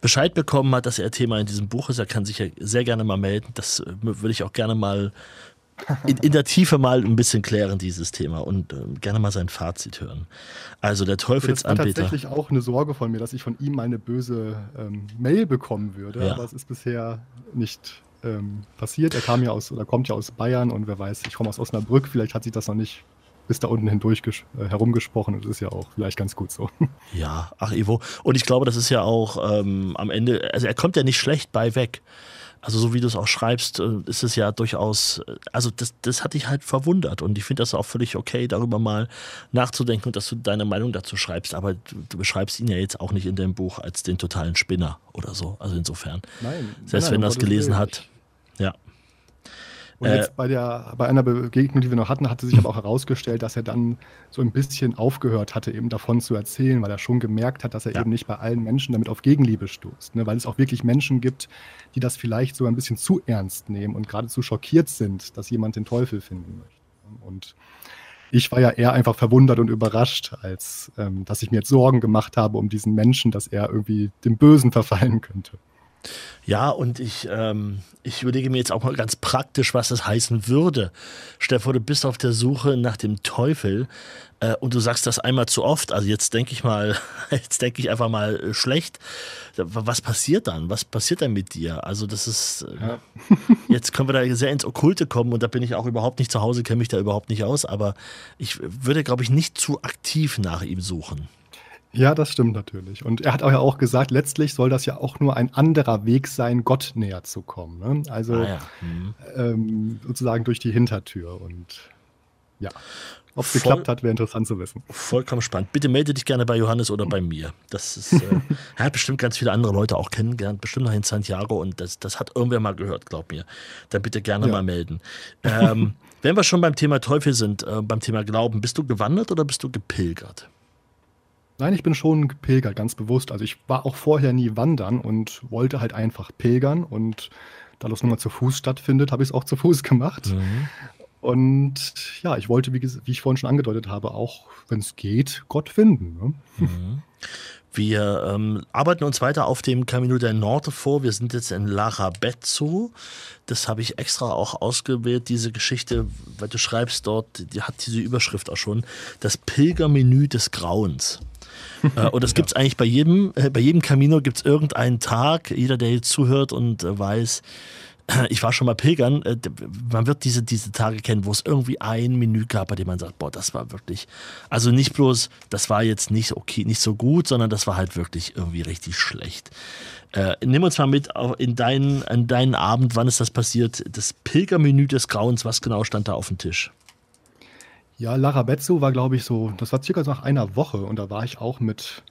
[SPEAKER 1] Bescheid bekommen hat, dass er Thema in diesem Buch ist, er kann sich ja sehr gerne mal melden. Das äh, würde ich auch gerne mal in, in, der Tiefe mal ein bisschen klären, dieses Thema und äh, gerne mal sein Fazit hören. Also der Teufelsanbeter.
[SPEAKER 4] Das war tatsächlich auch eine Sorge von mir, dass ich von ihm mal eine böse ähm, Mail bekommen würde, ja. aber es ist bisher nicht ähm, passiert. Er kam ja aus oder kommt ja aus Bayern und wer weiß, ich komme aus Osnabrück, vielleicht hat sich das noch nicht bis da unten hindurch äh, herumgesprochen und das ist ja auch vielleicht ganz gut so. [laughs]
[SPEAKER 1] Ja, ach Ivo. Und ich glaube, das ist ja auch ähm, am Ende, also er kommt ja nicht schlecht bei weg. Also so wie du es auch schreibst, äh, ist es ja durchaus, äh, also das, das hat dich halt verwundert und ich finde das auch völlig okay, darüber mal nachzudenken und dass du deine Meinung dazu schreibst, aber du, beschreibst ihn ja jetzt auch nicht in deinem Buch als den totalen Spinner oder so, also insofern. Nein. Selbst nein, wenn er es gelesen hat, ja.
[SPEAKER 4] Und äh, jetzt bei, der, bei einer Begegnung, die wir noch hatten, hatte sich aber auch herausgestellt, dass er dann so ein bisschen aufgehört hatte, eben davon zu erzählen, weil er schon gemerkt hat, dass er ja. eben nicht bei allen Menschen damit auf Gegenliebe stoßt. Ne? Weil es auch wirklich Menschen gibt, die das vielleicht so ein bisschen zu ernst nehmen und geradezu schockiert sind, dass jemand den Teufel finden möchte. Und ich war ja eher einfach verwundert und überrascht, als ähm, dass ich mir jetzt Sorgen gemacht habe um diesen Menschen, dass er irgendwie dem Bösen verfallen könnte.
[SPEAKER 1] Ja, und ich, ähm, ich überlege mir jetzt auch mal ganz praktisch, was das heißen würde. Stefan, du bist auf der Suche nach dem Teufel äh, und du sagst das einmal zu oft. Also jetzt denke ich mal, [laughs] jetzt denke ich einfach mal äh, schlecht. Was passiert dann? Was passiert dann mit dir? Also das ist, äh, ja. [laughs] jetzt können wir da sehr ins Okkulte kommen und da bin ich auch überhaupt nicht zu Hause, kenne mich da überhaupt nicht aus, aber ich würde, glaube ich, nicht zu aktiv nach ihm suchen.
[SPEAKER 4] Ja, das stimmt natürlich. Und er hat auch ja auch gesagt, letztlich soll das ja auch nur ein anderer Weg sein, Gott näher zu kommen. Ne? Also ah, ja. mhm. ähm, sozusagen durch die Hintertür. Und ja, ob es geklappt hat, wäre interessant zu wissen.
[SPEAKER 1] Vollkommen spannend. Bitte melde dich gerne bei Johannes oder bei mir. Das ist, äh, [laughs] er hat bestimmt ganz viele andere Leute auch kennengelernt, bestimmt noch in Santiago und das, das hat irgendwer mal gehört, glaub mir. Dann bitte gerne ja. mal melden. Ähm, [laughs] wenn wir schon beim Thema Teufel sind, äh, beim Thema Glauben, bist du gewandert oder bist du gepilgert?
[SPEAKER 4] Nein, ich bin schon gepilgert, ganz bewusst. Also ich war auch vorher nie wandern und wollte halt einfach pilgern und da das nun mal zu Fuß stattfindet, habe ich es auch zu Fuß gemacht. Mhm. Und ja, ich wollte, wie, wie ich vorhin schon angedeutet habe, auch, wenn es geht, Gott finden. Ne? Mhm.
[SPEAKER 1] Wir ähm, arbeiten uns weiter auf dem Camino del Norte vor. Wir sind jetzt in Larabezzo. Das habe ich extra auch ausgewählt, diese Geschichte, weil du schreibst dort, die hat diese Überschrift auch schon, das Pilgermenü des Grauens. Äh, und das [laughs] gibt es eigentlich bei jedem, äh, bei jedem Camino gibt es irgendeinen Tag, jeder, der jetzt zuhört und äh, weiß, ich war schon mal pilgern, man wird diese, diese Tage kennen, wo es irgendwie ein Menü gab, bei dem man sagt, boah, das war wirklich, also nicht bloß, das war jetzt nicht okay, nicht so gut, sondern das war halt wirklich irgendwie richtig schlecht. Äh, nimm uns mal mit in deinen, in deinen Abend, wann ist das passiert? Das Pilgermenü des Grauens, was genau stand da auf dem Tisch?
[SPEAKER 4] Ja, Larabezzo war, glaube ich, so, das war circa nach einer Woche und da war ich auch mit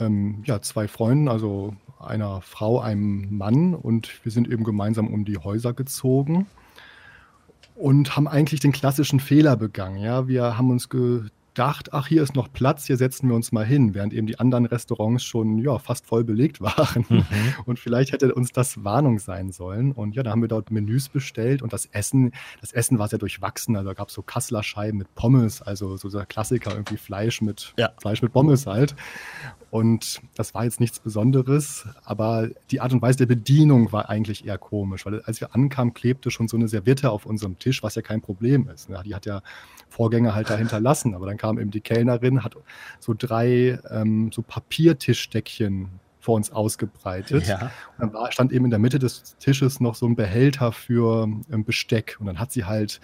[SPEAKER 4] ähm, ja, zwei Freunden, also einer Frau, einem Mann und wir sind eben gemeinsam um die Häuser gezogen und haben eigentlich den klassischen Fehler begangen. Ja, wir haben uns gedacht, ach, hier ist noch Platz, hier setzen wir uns mal hin, während eben die anderen Restaurants schon ja, fast voll belegt [laughs] waren. Mhm. Und vielleicht hätte uns das Warnung sein sollen. Und ja, da haben wir dort Menüs bestellt und das Essen, das Essen war sehr durchwachsen. Also da gab es so Kasseler Scheiben mit Pommes, also so der Klassiker, irgendwie Fleisch mit ja. Fleisch mit Pommes halt. Und das war jetzt nichts Besonderes, aber die Art und Weise der Bedienung war eigentlich eher komisch, weil als wir ankamen, klebte schon so eine Serviette auf unserem Tisch, was ja kein Problem ist. Ne? Die hat ja Vorgänger halt da hinterlassen, aber dann kam eben die Kellnerin, hat so drei ähm, so Papiertischdeckchen vor uns ausgebreitet. Ja. Und dann war, stand eben in der Mitte des Tisches noch so ein Behälter für ähm, Besteck. Und dann hat sie halt,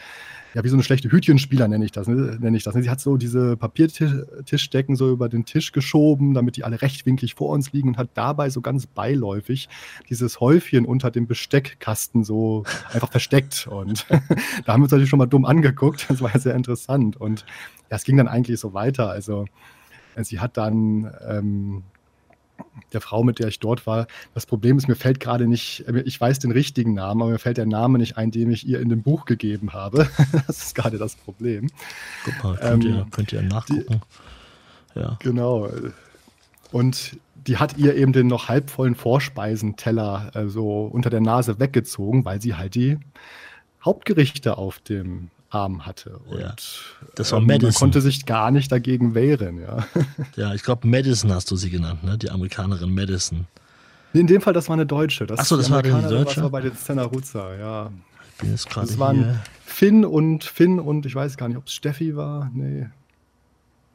[SPEAKER 4] ja, wie so eine schlechte Hütchenspieler nenne ich das, ne, nenne ich das. Ne? Sie hat so diese Papiertischdecken so über den Tisch geschoben, damit die alle rechtwinklig vor uns liegen und hat dabei so ganz beiläufig dieses Häufchen unter dem Besteckkasten so einfach versteckt. Und [laughs] da haben wir uns natürlich schon mal dumm angeguckt. Das war ja sehr interessant. Und ja, es ging dann eigentlich so weiter. Also sie hat dann ähm, der Frau, mit der ich dort war. Das Problem ist, mir fällt gerade nicht, ich weiß den richtigen Namen, aber mir fällt der Name nicht ein, den ich ihr in dem Buch gegeben habe. [laughs] das ist gerade das Problem.
[SPEAKER 1] Guck mal, könnt, ähm, ihr, könnt ihr nachgucken.
[SPEAKER 4] Die, ja. Genau. Und die hat ihr eben den noch halbvollen Vorspeisenteller äh, so unter der Nase weggezogen, weil sie halt die Hauptgerichte auf dem Arm hatte. Und ja.
[SPEAKER 1] das war ähm, Madison.
[SPEAKER 4] man konnte sich gar nicht dagegen wehren. Ja, [laughs]
[SPEAKER 1] ja ich glaube, Madison hast du sie genannt, ne? die Amerikanerin Madison.
[SPEAKER 4] In dem Fall, das war eine Deutsche.
[SPEAKER 1] Achso, das war die Deutsche? Das
[SPEAKER 4] war bei den Stenaruzza, ja.
[SPEAKER 1] Ich bin jetzt gerade
[SPEAKER 4] Das waren hier. Finn und Finn und ich weiß gar nicht, ob es Steffi war. Nee.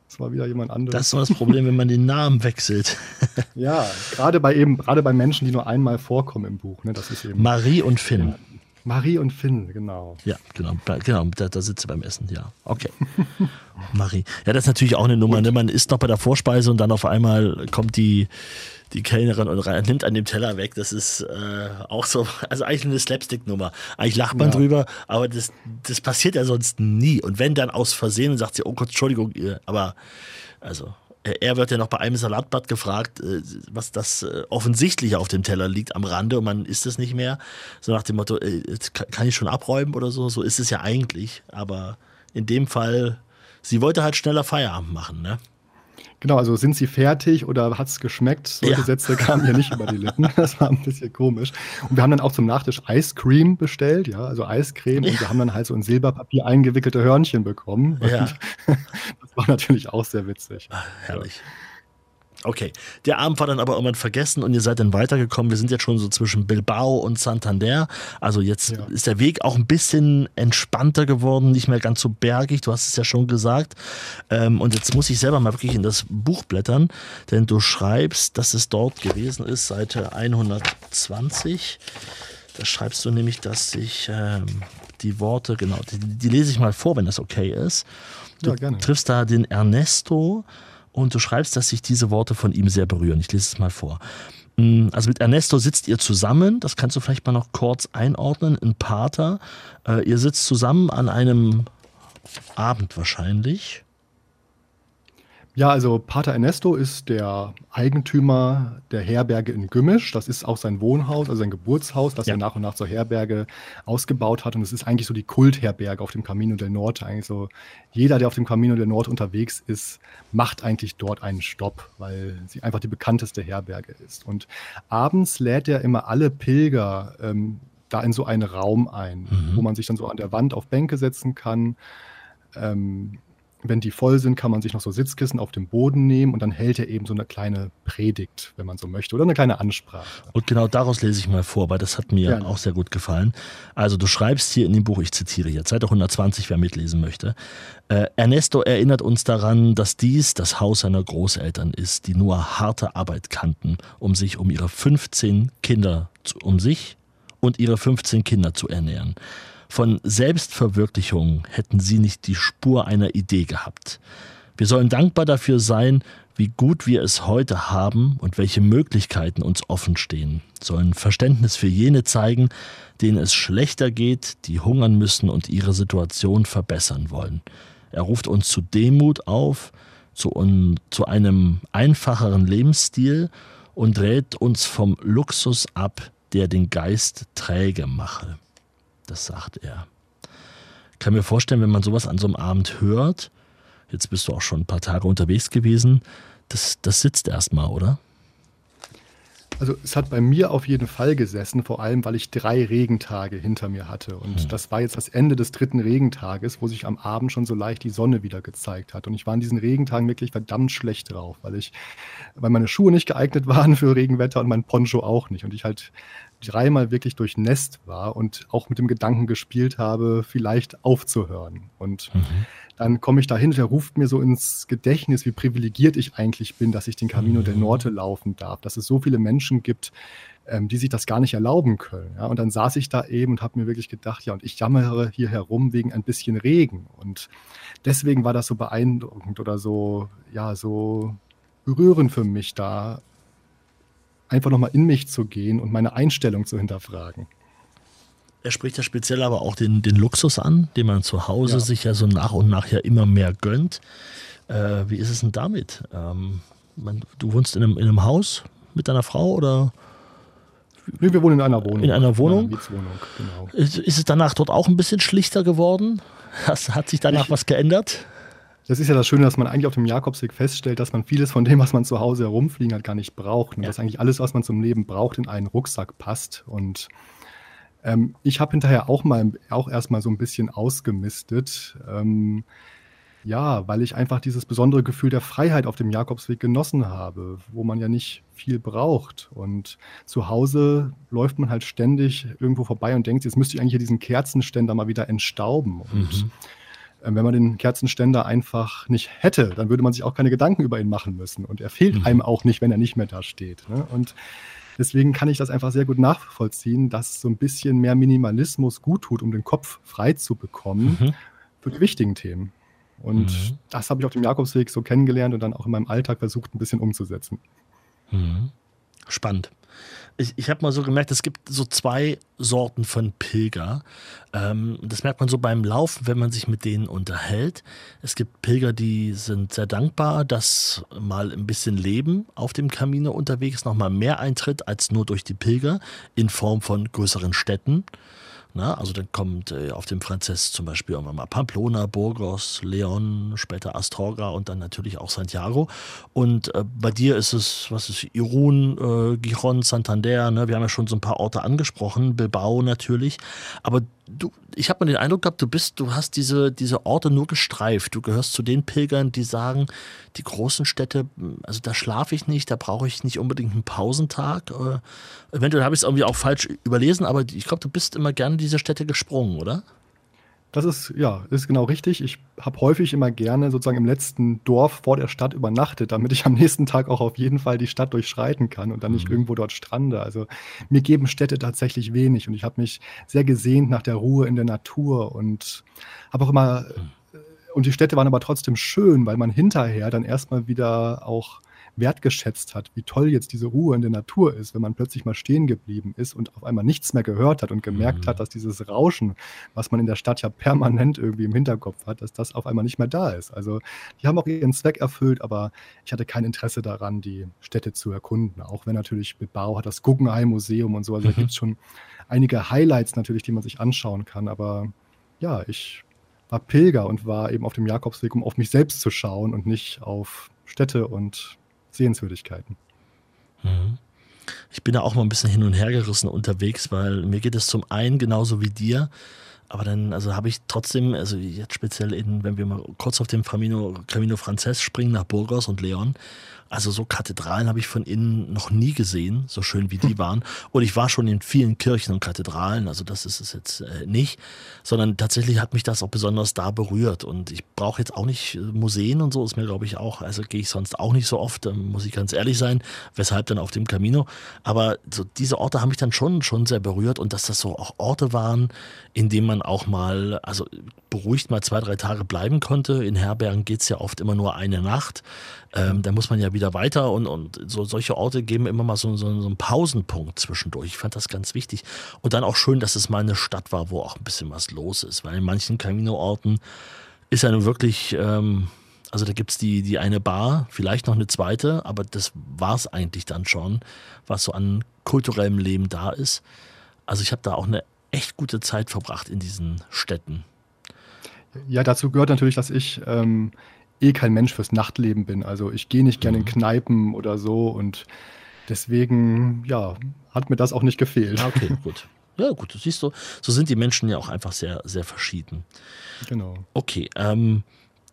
[SPEAKER 4] Das war wieder jemand anderes.
[SPEAKER 1] Das ist das Problem, wenn man den Namen wechselt. [laughs]
[SPEAKER 4] ja, gerade bei eben, gerade bei Menschen, die nur einmal vorkommen im Buch. Ne, das ist eben,
[SPEAKER 1] Marie und Finn.
[SPEAKER 4] Marie und Finn, genau.
[SPEAKER 1] Ja, genau, genau da, da sitzt sie beim Essen, ja. Okay. [laughs] Marie. Ja, das ist natürlich auch eine Nummer. Ne? Man isst noch bei der Vorspeise und dann auf einmal kommt die, die Kellnerin und rein, nimmt an dem Teller weg. Das ist äh, auch so, also eigentlich eine Slapstick-Nummer. Eigentlich lacht man ja. drüber, aber das, das passiert ja sonst nie. Und wenn dann aus Versehen, sagt sie, oh Gott, Entschuldigung, aber also er wird ja noch bei einem Salatblatt gefragt, äh, was das äh, offensichtlich auf dem Teller liegt am Rande und man isst es nicht mehr. So nach dem Motto, äh, kann ich schon abräumen oder so? So ist es ja eigentlich. Aber in dem Fall, sie wollte halt schneller Feierabend machen, ne?
[SPEAKER 4] Genau, also sind sie fertig oder hat es geschmeckt? Solche ja. Sätze kamen ja nicht über die Lippen. [laughs] Das war ein bisschen komisch. Und wir haben dann auch zum Nachtisch Ice Cream bestellt, ja, also Eiscreme. Ja. Und wir haben dann halt so in Silberpapier eingewickelte Hörnchen bekommen. Ja. [laughs] das war natürlich auch sehr witzig.
[SPEAKER 1] Ach, herrlich. Ja. Okay, der Abend war dann aber irgendwann vergessen und ihr seid dann weitergekommen. Wir sind jetzt schon so zwischen Bilbao und Santander. Also jetzt ja. ist der Weg auch ein bisschen entspannter geworden, nicht mehr ganz so bergig. Du hast es ja schon gesagt. Ähm, und jetzt muss ich selber mal wirklich in das Buch blättern, denn du schreibst, dass es dort gewesen ist, Seite 120. Da schreibst du nämlich, dass sich ähm, die Worte, genau, die, die, lese ich mal vor, wenn das okay ist. Du ja, gerne. triffst da den Ernesto und du schreibst, dass sich diese Worte von ihm sehr berühren. Ich lese es mal vor. Mm, also mit Ernesto sitzt ihr zusammen, das kannst du vielleicht mal noch kurz einordnen, ein Pater. Äh, ihr sitzt zusammen an einem Abend wahrscheinlich.
[SPEAKER 4] Ja, also Pater Ernesto ist der Eigentümer der Herberge in Gümmisch. Das ist auch sein Wohnhaus, also sein Geburtshaus, das ja. er nach und nach zur Herberge ausgebaut hat. Und es ist eigentlich so die Kultherberge auf dem Camino del Norte. Eigentlich so jeder, der auf dem Camino del Norte unterwegs ist, macht eigentlich dort einen Stopp, weil sie einfach die bekannteste Herberge ist. Und abends lädt er immer alle Pilger ähm, da in so einen Raum ein, mhm. wo man sich dann so an der Wand auf Bänke setzen kann. Ähm, wenn die voll sind, kann man sich noch so Sitzkissen auf dem Boden nehmen und dann hält er eben so eine kleine Predigt, wenn man so möchte, oder eine kleine Ansprache.
[SPEAKER 1] Und genau daraus lese ich mal vor, weil das hat mir Gerne. auch sehr gut gefallen. Also du schreibst hier in dem Buch, ich zitiere jetzt, Seite 120, wer mitlesen möchte. Äh, Ernesto erinnert uns daran, dass dies das Haus seiner Großeltern ist, die nur harte Arbeit kannten, um sich um ihre 15 Kinder, um sich und ihre 15 Kinder zu ernähren. Von Selbstverwirklichung hätten sie nicht die Spur einer Idee gehabt. Wir sollen dankbar dafür sein, wie gut wir es heute haben und welche Möglichkeiten uns offen stehen, sollen Verständnis für jene zeigen, denen es schlechter geht, die hungern müssen und ihre Situation verbessern wollen. Er ruft uns zu Demut auf, zu, un, zu einem einfacheren Lebensstil und rät uns vom Luxus ab, der den Geist träge mache. Das sagt er. Ich kann mir vorstellen, wenn man sowas an so einem Abend hört, jetzt bist du auch schon ein paar Tage unterwegs gewesen, das, das sitzt erstmal, oder?
[SPEAKER 4] Also es hat bei mir auf jeden Fall gesessen, vor allem weil ich drei Regentage hinter mir hatte. Und hm. das war jetzt das Ende des dritten Regentages, wo sich am Abend schon so leicht die Sonne wieder gezeigt hat. Und ich war in diesen Regentagen wirklich verdammt schlecht drauf, weil ich, weil meine Schuhe nicht geeignet [laughs] waren für Regenwetter und mein Poncho auch nicht. Und ich halt dreimal wirklich durchnässt war und auch mit dem Gedanken gespielt habe, vielleicht aufzuhören. Und mhm. dann komme ich dahin, der ruft mir so ins Gedächtnis, wie privilegiert ich eigentlich bin, dass ich den Camino mhm. del Norte laufen darf, dass es so viele Menschen gibt, ähm, die sich das gar nicht erlauben können. Ja? Und dann saß ich da eben und habe mir wirklich gedacht, ja, und ich jammere hier herum wegen ein bisschen Regen. Und deswegen war das so beeindruckend oder so, ja, so berührend für mich da einfach nochmal in mich zu gehen und meine Einstellung zu hinterfragen.
[SPEAKER 1] Er spricht ja speziell aber auch den, den Luxus an, den man zu Hause ja. sich ja so nach und nach ja immer mehr gönnt. Äh, wie ist es denn damit? Ähm, man, du wohnst in einem, in einem Haus mit deiner Frau oder?
[SPEAKER 4] Nee, wir wohnen in einer Wohnung.
[SPEAKER 1] In einer Wohnung? In einer genau. Ist, ist, es danach dort auch ein bisschen schlichter geworden? [laughs] Has, hat sich danach ich, was geändert?
[SPEAKER 4] Das ist ja das Schöne, dass man eigentlich auf dem Jakobsweg feststellt, dass man vieles von dem, was man zu Hause herumfliegen hat, gar nicht braucht. Und ja. dass eigentlich alles, was man zum Leben braucht, in einen Rucksack passt. Und ähm, ich habe hinterher auch mal auch erstmal so ein bisschen ausgemistet. Ähm, ja, weil ich einfach dieses besondere Gefühl der Freiheit auf dem Jakobsweg genossen habe, wo man ja nicht viel braucht. Und zu Hause läuft man halt ständig irgendwo vorbei und denkt, jetzt müsste ich eigentlich hier diesen Kerzenständer mal wieder entstauben. Und mhm. Ähm, wenn man den Kerzenständer einfach nicht hätte, dann würde man sich auch keine Gedanken über ihn machen müssen. Und er fehlt mhm. einem auch nicht, wenn er nicht mehr da steht. Ne? Und deswegen kann ich das einfach sehr gut nachvollziehen, dass so ein bisschen mehr Minimalismus gut tut, um den Kopf frei zu bekommen mhm. für die wichtigen Themen. Und mhm. das habe ich auf dem Jakobsweg so kennengelernt und dann auch in meinem Alltag versucht, ein bisschen umzusetzen.
[SPEAKER 1] Mhm. Spannend ich, ich habe mal so gemerkt, es gibt so zwei Sorten von Pilger. Ähm, das merkt man so beim Laufen, wenn man sich mit denen unterhält. Es gibt Pilger, die sind sehr dankbar, dass mal ein bisschen Leben auf dem Camino unterwegs nochmal mehr eintritt als nur durch die Pilger in Form von größeren Städten. Na, also dann kommt äh, auf dem Franzess zum Beispiel irgendwann mal Pamplona, Burgos, Leon, später Astorga und dann natürlich auch Santiago. Und äh, bei dir ist es, was ist Irun, äh, Gijon, Santander, ne? wir haben ja schon so ein paar Orte angesprochen, Bilbao natürlich. Aber du, ich habe mal den Eindruck gehabt, du bist, du hast diese, diese Orte nur gestreift. Du gehörst zu den Pilgern, die sagen, die großen Städte, also da schlafe ich nicht, da brauche ich nicht unbedingt einen Pausentag. Äh, eventuell habe ich es irgendwie auch falsch überlesen, aber ich glaube, du bist immer gerne diese Städte gesprungen, oder?
[SPEAKER 4] Das ist, ja, ist genau richtig. Ich habe häufig immer gerne sozusagen im letzten Dorf vor der Stadt übernachtet, damit ich am nächsten Tag auch auf jeden Fall die Stadt durchschreiten kann und dann nicht mhm. irgendwo dort strande. Also mir geben Städte tatsächlich wenig und ich habe mich sehr gesehnt nach der Ruhe in der Natur und habe auch immer, mhm. und die Städte waren aber trotzdem schön, weil man hinterher dann erstmal wieder auch wertgeschätzt hat, wie toll jetzt diese Ruhe in der Natur ist, wenn man plötzlich mal stehen geblieben ist und auf einmal nichts mehr gehört hat und gemerkt mhm. hat, dass dieses Rauschen, was man in der Stadt ja permanent irgendwie im Hinterkopf hat, dass das auf einmal nicht mehr da ist. Also die haben auch ihren Zweck erfüllt, aber ich hatte kein Interesse daran, die Städte zu erkunden. Auch wenn natürlich Bilbao hat das Guggenheim Museum und so, also mhm. da gibt es schon einige Highlights natürlich, die man sich anschauen kann, aber ja, ich war Pilger und war eben auf dem Jakobsweg, um auf mich selbst zu schauen und nicht auf Städte und Sehenswürdigkeiten.
[SPEAKER 1] Mhm. Ich bin da auch mal ein bisschen hin und her gerissen unterwegs, weil mir geht es zum einen genauso wie dir. Aber dann, also habe ich trotzdem, also jetzt speziell in, wenn wir mal kurz auf den Camino, Camino Frances springen nach Burgos und Leon, also so Kathedralen habe ich von innen noch nie gesehen, so schön wie die waren. Und ich war schon in vielen Kirchen und Kathedralen, also das ist es jetzt äh, nicht, sondern tatsächlich hat mich das auch besonders da berührt. Und ich brauche jetzt auch nicht äh, Museen und so, ist mir glaube ich auch, also gehe ich sonst auch nicht so oft, muss ich ganz ehrlich sein, weshalb dann auf dem Camino. Aber so diese Orte haben mich dann schon, schon sehr berührt und dass das so auch Orte waren, in denen man auch mal, also beruhigt mal zwei, drei Tage bleiben konnte. In Herbergen geht es ja oft immer nur eine Nacht. Ähm, da muss man ja wieder weiter und, und so solche Orte geben immer mal so, so, so einen Pausenpunkt zwischendurch. Ich fand das ganz wichtig. Und dann auch schön, dass es mal eine Stadt war, wo auch ein bisschen was los ist. Weil in manchen Camino-Orten ist ja nun wirklich, ähm, also da gibt es die, die eine Bar, vielleicht noch eine zweite, aber das war es eigentlich dann schon, was so an kulturellem Leben da ist. Also ich habe da auch eine echt gute Zeit verbracht in diesen Städten.
[SPEAKER 4] Ja, dazu gehört natürlich, dass ich ähm, eh kein Mensch fürs Nachtleben bin. Also ich gehe nicht gerne in mhm. Kneipen oder so und deswegen, ja, hat mir das auch nicht gefehlt.
[SPEAKER 1] Ah, okay, gut. Ja, gut, du siehst so, so sind die Menschen ja auch einfach sehr, sehr verschieden.
[SPEAKER 4] Genau.
[SPEAKER 1] Okay, ähm,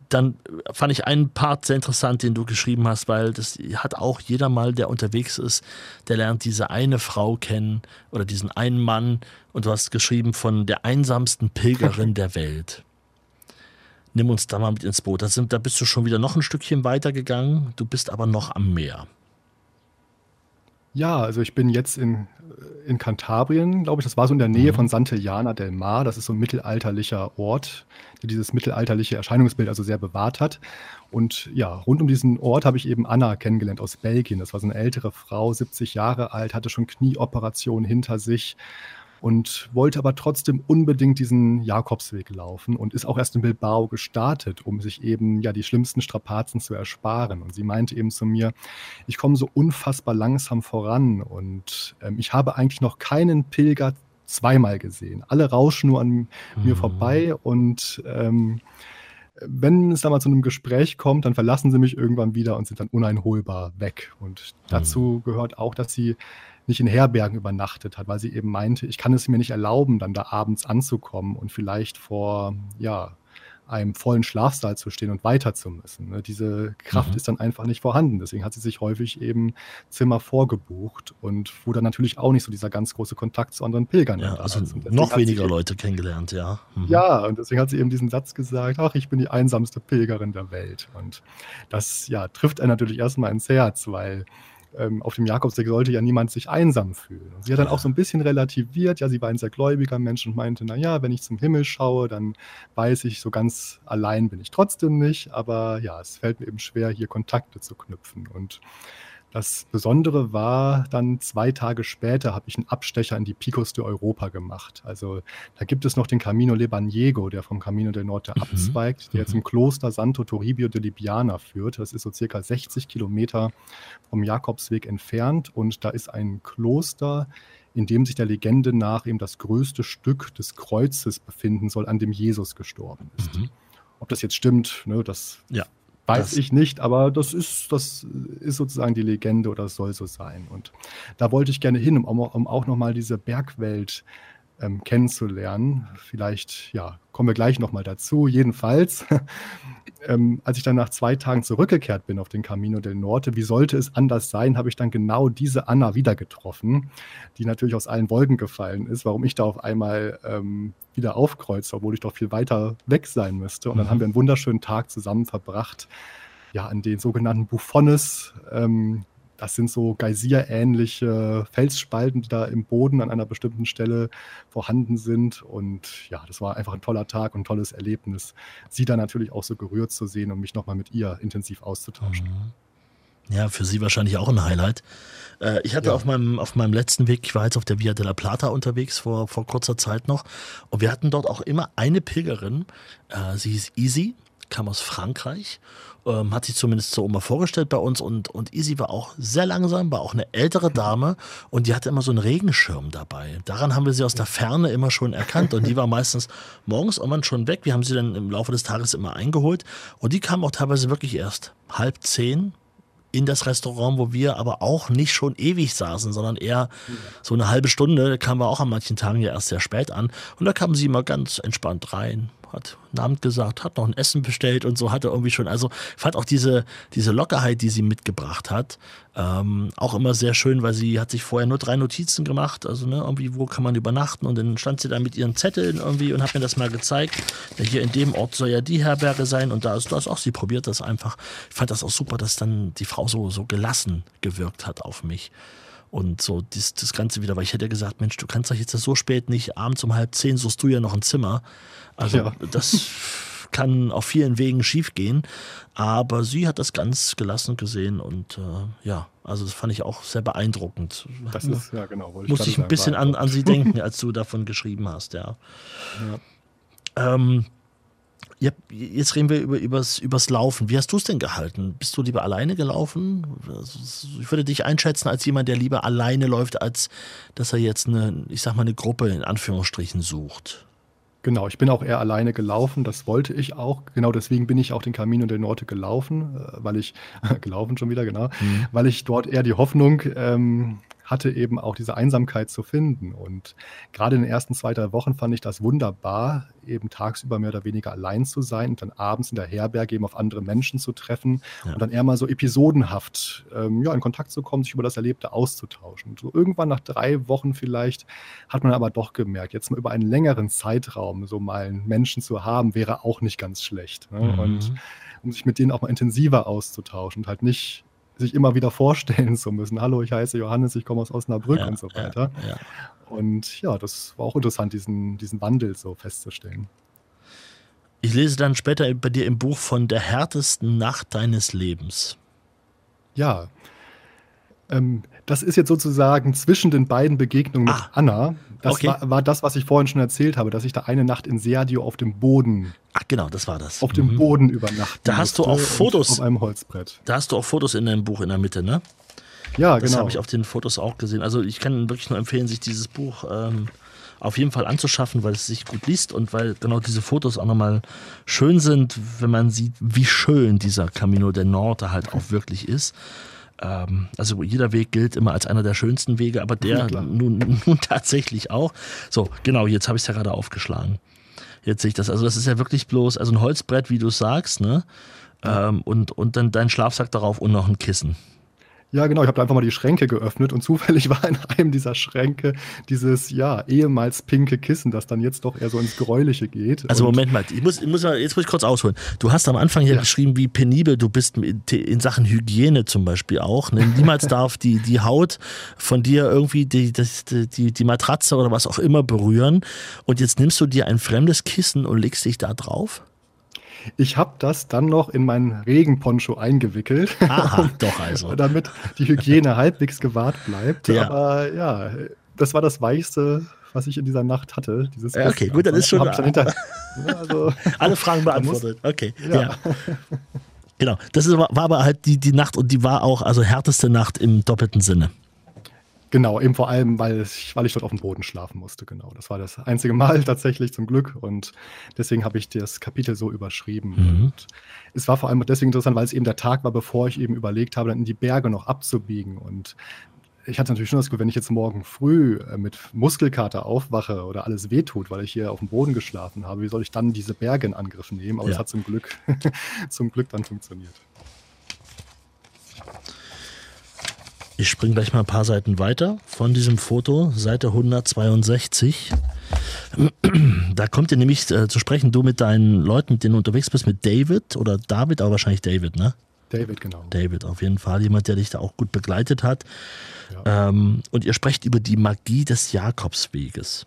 [SPEAKER 1] dann fand ich einen Part sehr interessant, den du geschrieben hast, weil das hat auch jeder mal, der unterwegs ist, der lernt diese eine Frau kennen oder diesen einen Mann und du hast geschrieben von der einsamsten [laughs] Pilgerin der Welt nimm uns da mal mit ins Boot. Da, sind, da bist du schon wieder noch ein Stückchen weiter gegangen, du bist aber noch am Meer.
[SPEAKER 4] Ja, also ich bin jetzt in, in Kantabrien, glaube ich. Das war so in der Nähe mhm. von Santillana del Mar. Das ist so ein mittelalterlicher Ort, der dieses mittelalterliche Erscheinungsbild also sehr bewahrt hat. Und ja, rund um diesen Ort habe ich eben Anna kennengelernt aus Belgien. Das war so eine ältere Frau, 70 Jahre alt, hatte schon Knieoperationen hinter sich und wollte aber trotzdem unbedingt diesen Jakobsweg laufen und ist auch erst in Bilbao gestartet, um sich eben ja die schlimmsten Strapazen zu ersparen. Und sie meinte eben zu mir, ich komme so unfassbar langsam voran und ähm, ich habe eigentlich noch keinen Pilger zweimal gesehen. Alle rauschen nur an mhm. mir vorbei und ähm, wenn es da mal zu einem Gespräch kommt, dann verlassen sie mich irgendwann wieder und sind dann uneinholbar weg. Und dazu mhm. gehört auch, dass sie nicht in Herbergen übernachtet hat, weil sie eben meinte, ich kann es mir nicht erlauben, dann da abends anzukommen und vielleicht vor, ja, einem vollen Schlafsaal zu stehen und weiter zu müssen. Ne? Diese Kraft mhm. ist dann einfach nicht vorhanden. Deswegen hat sie sich häufig eben Zimmer vorgebucht und wo dann natürlich auch nicht so dieser ganz große Kontakt zu anderen Pilgern
[SPEAKER 1] ja, also noch weniger Leute kennengelernt, ja.
[SPEAKER 4] Mhm. Ja, und deswegen hat sie eben diesen Satz gesagt, ach, ich bin die einsamste Pilgerin der Welt. Und das ja, trifft er natürlich erstmal ins Herz, weil ähm, auf dem Jakobsweg sollte ja niemand sich einsam fühlen. Und sie hat dann auch so ein bisschen relativiert, ja, sie war ein sehr gläubiger Mensch und meinte, naja, wenn ich zum Himmel schaue, dann weiß ich, so ganz allein bin ich trotzdem nicht, aber ja, es fällt mir eben schwer, hier Kontakte zu knüpfen. Und das Besondere war dann zwei Tage später habe ich einen Abstecher in die Picos de Europa gemacht. Also da gibt es noch den Camino Lebaniego, der vom Camino del Norte mhm. abzweigt, der mhm. zum Kloster Santo Toribio de Libiana führt. Das ist so circa 60 Kilometer vom Jakobsweg entfernt und da ist ein Kloster, in dem sich der Legende nach eben das größte Stück des Kreuzes befinden soll, an dem Jesus gestorben ist. Mhm. Ob das jetzt stimmt, ne, das ja. Weiß das ich nicht, aber das ist, das ist sozusagen die Legende oder soll so sein. Und da wollte ich gerne hin, um, um auch nochmal diese Bergwelt ähm, kennenzulernen. Vielleicht, ja, kommen wir gleich nochmal dazu. Jedenfalls, [laughs] ähm, als ich dann nach zwei Tagen zurückgekehrt bin auf den Camino del Norte, wie sollte es anders sein, habe ich dann genau diese Anna wieder getroffen, die natürlich aus allen Wolken gefallen ist, warum ich da auf einmal ähm, wieder aufkreuze, obwohl ich doch viel weiter weg sein müsste. Und dann mhm. haben wir einen wunderschönen Tag zusammen verbracht, ja, an den sogenannten Buffones, ähm, das sind so geysir-ähnliche Felsspalten, die da im Boden an einer bestimmten Stelle vorhanden sind. Und ja, das war einfach ein toller Tag und ein tolles Erlebnis, sie da natürlich auch so gerührt zu sehen und mich nochmal mit ihr intensiv auszutauschen.
[SPEAKER 1] Mhm. Ja, für sie wahrscheinlich auch ein Highlight. Äh, ich hatte ja. auf, meinem, auf meinem letzten Weg, ich war jetzt auf der Via de la Plata unterwegs vor, vor kurzer Zeit noch, und wir hatten dort auch immer eine Pilgerin, äh, sie hieß Easy, kam aus Frankreich ähm, hat sich zumindest so immer vorgestellt bei uns und, und Isi war auch sehr langsam, war auch eine ältere Dame und die hatte immer so einen Regenschirm dabei. Daran haben wir sie aus der Ferne immer schon erkannt und die war meistens morgens irgendwann schon weg. Wir haben sie dann im Laufe des Tages immer eingeholt und die kam auch teilweise wirklich erst halb zehn in das Restaurant, wo wir aber auch nicht schon ewig saßen, sondern eher so eine halbe Stunde. Da kamen wir auch an manchen Tagen ja erst sehr spät an. Und da kamen sie immer ganz entspannt rein, hat einen Abend gesagt, hat noch ein Essen bestellt und so hatte irgendwie schon, also fand auch diese, diese Lockerheit, die sie mitgebracht hat, ähm, auch immer sehr schön, weil sie hat sich vorher nur drei Notizen gemacht, also ne, irgendwie, wo kann man übernachten und dann stand sie da mit ihren Zetteln irgendwie und hat mir das mal gezeigt. Ja, hier in dem Ort soll ja die Herberge sein und da ist das auch, sie probiert das einfach. Ich fand das auch super, dass dann die Frau so, so gelassen gewirkt hat auf mich. Und so das, das Ganze wieder, weil ich hätte gesagt, Mensch, du kannst doch jetzt so spät nicht, abends um halb zehn suchst du ja noch ein Zimmer. Also ja. das kann auf vielen Wegen schiefgehen. Aber sie hat das ganz gelassen gesehen und äh, ja, also das fand ich auch sehr beeindruckend.
[SPEAKER 4] Das ist, ja genau.
[SPEAKER 1] Muss ich, ich ein bisschen an, an sie denken, [laughs] als du davon geschrieben hast, ja. ja. Ähm, ja, jetzt reden wir über, übers, übers Laufen. Wie hast du es denn gehalten? Bist du lieber alleine gelaufen? Also, ich würde dich einschätzen als jemand, der lieber alleine läuft, als dass er jetzt eine, ich sag mal, eine Gruppe in Anführungsstrichen sucht.
[SPEAKER 4] Genau, ich bin auch eher alleine gelaufen, das wollte ich auch. Genau deswegen bin ich auch den Camino del Norte gelaufen, äh, weil ich, [laughs] gelaufen schon wieder, genau, mhm. weil ich dort eher die Hoffnung ähm, hatte eben auch diese Einsamkeit zu finden. Und gerade in den ersten zwei, drei Wochen fand ich das wunderbar, eben tagsüber mehr oder weniger allein zu sein und dann abends in der Herberge eben auf andere Menschen zu treffen ja. und dann eher mal so episodenhaft ähm, ja, in Kontakt zu kommen, sich über das Erlebte auszutauschen. Und so irgendwann nach drei Wochen vielleicht hat man aber doch gemerkt, jetzt mal über einen längeren Zeitraum so mal einen Menschen zu haben, wäre auch nicht ganz schlecht. Ne? Mhm. Und um sich mit denen auch mal intensiver auszutauschen und halt nicht sich immer wieder vorstellen zu müssen. Hallo, ich heiße Johannes, ich komme aus Osnabrück ja, und so weiter. Ja, ja. Und ja, das war auch interessant, diesen, diesen Wandel so festzustellen.
[SPEAKER 1] Ich lese dann später bei dir im Buch von der härtesten Nacht deines Lebens.
[SPEAKER 4] Ja, ähm, das ist jetzt sozusagen zwischen den beiden Begegnungen mit ah, Anna. Das okay. war, war, das, was ich vorhin schon erzählt habe, dass ich da eine Nacht in Seadio auf dem Boden.
[SPEAKER 1] Ach genau, das war das.
[SPEAKER 4] Auf mhm. dem Boden übernachten.
[SPEAKER 1] Da hast du auch Fotos.
[SPEAKER 4] Auf einem Holzbrett.
[SPEAKER 1] Da hast du auch Fotos in deinem Buch in der Mitte, ne?
[SPEAKER 4] Ja,
[SPEAKER 1] das
[SPEAKER 4] genau.
[SPEAKER 1] Das habe ich auf den Fotos auch gesehen. Also ich kann wirklich nur empfehlen, sich dieses Buch ähm, auf jeden Fall anzuschaffen, weil es sich gut liest und weil genau diese Fotos auch nochmal schön sind, wenn man sieht, wie schön dieser Camino del Norte halt auch wirklich ist. Ähm, also jeder Weg gilt immer als einer der schönsten Wege, aber der ja, nun, [laughs] nun tatsächlich auch. So, genau, jetzt habe ich es ja gerade aufgeschlagen. Jetzt sehe ich das. Also das ist ja wirklich bloß, also ein Holzbrett, wie du sagst, ne? Ähm, und, und dann dein Schlafsack darauf und noch ein Kissen.
[SPEAKER 4] Ja, genau. Ich habe einfach mal die Schränke geöffnet und [laughs] zufällig war in einem dieser Schränke dieses, ja, ehemals pinke Kissen, das dann jetzt doch eher so ins Gräuliche geht.
[SPEAKER 1] Also Moment mal, ich muss, ich muss mal, jetzt muss ich kurz ausholen. Du hast am Anfang hier ja. geschrieben, wie penibel du bist in Sachen Hygiene zum Beispiel auch. Ne? Niemals [laughs] darf die, die Haut von dir irgendwie die, das, die, die Matratze oder was auch immer berühren. Und jetzt nimmst du dir ein fremdes Kissen und legst dich da drauf?
[SPEAKER 4] Ich habe das dann noch in meinen Regenponcho eingewickelt.
[SPEAKER 1] Aha, [laughs] doch also.
[SPEAKER 4] damit die Hygiene halbwegs gewahrt bleibt. Ja. Aber ja, das war das Weichste, was ich in dieser Nacht hatte. Dieses
[SPEAKER 1] ja, okay, gut, dann ist schon. Dann hinter, [laughs] also, [laughs] alle Fragen beantwortet. Okay, ja. ja. Genau, das ist, war aber halt die, die Nacht und die war auch also härteste Nacht im doppelten Sinne.
[SPEAKER 4] Genau, eben vor allem, weil ich, weil ich dort auf dem Boden schlafen musste, genau. Das war das einzige Mal [laughs] tatsächlich zum Glück und deswegen habe ich das Kapitel so überschrieben. Mhm. Und es war vor allem deswegen interessant, weil es eben der Tag war, bevor ich eben überlegt habe, dann in die Berge noch abzubiegen. Und ich hatte natürlich schon das Gefühl, wenn ich jetzt morgen früh äh, mit Muskelkater aufwache oder alles wehtut, weil ich hier auf dem Boden geschlafen habe, wie soll ich dann diese Berge in Angriff nehmen? Aber es hat zum Glück, [laughs] zum Glück dann funktioniert.
[SPEAKER 1] Ich springe gleich mal ein paar Seiten weiter von diesem Foto, Seite 162. Da kommt ihr nämlich äh, zu sprechen, du mit deinen Leuten, mit denen du unterwegs bist, mit David oder David, aber wahrscheinlich David, ne?
[SPEAKER 4] David, genau.
[SPEAKER 1] David, auf jeden Fall. Jemand, der dich da auch gut begleitet hat. Ja. Ähm, und ihr sprecht über die Magie des Jakobsweges.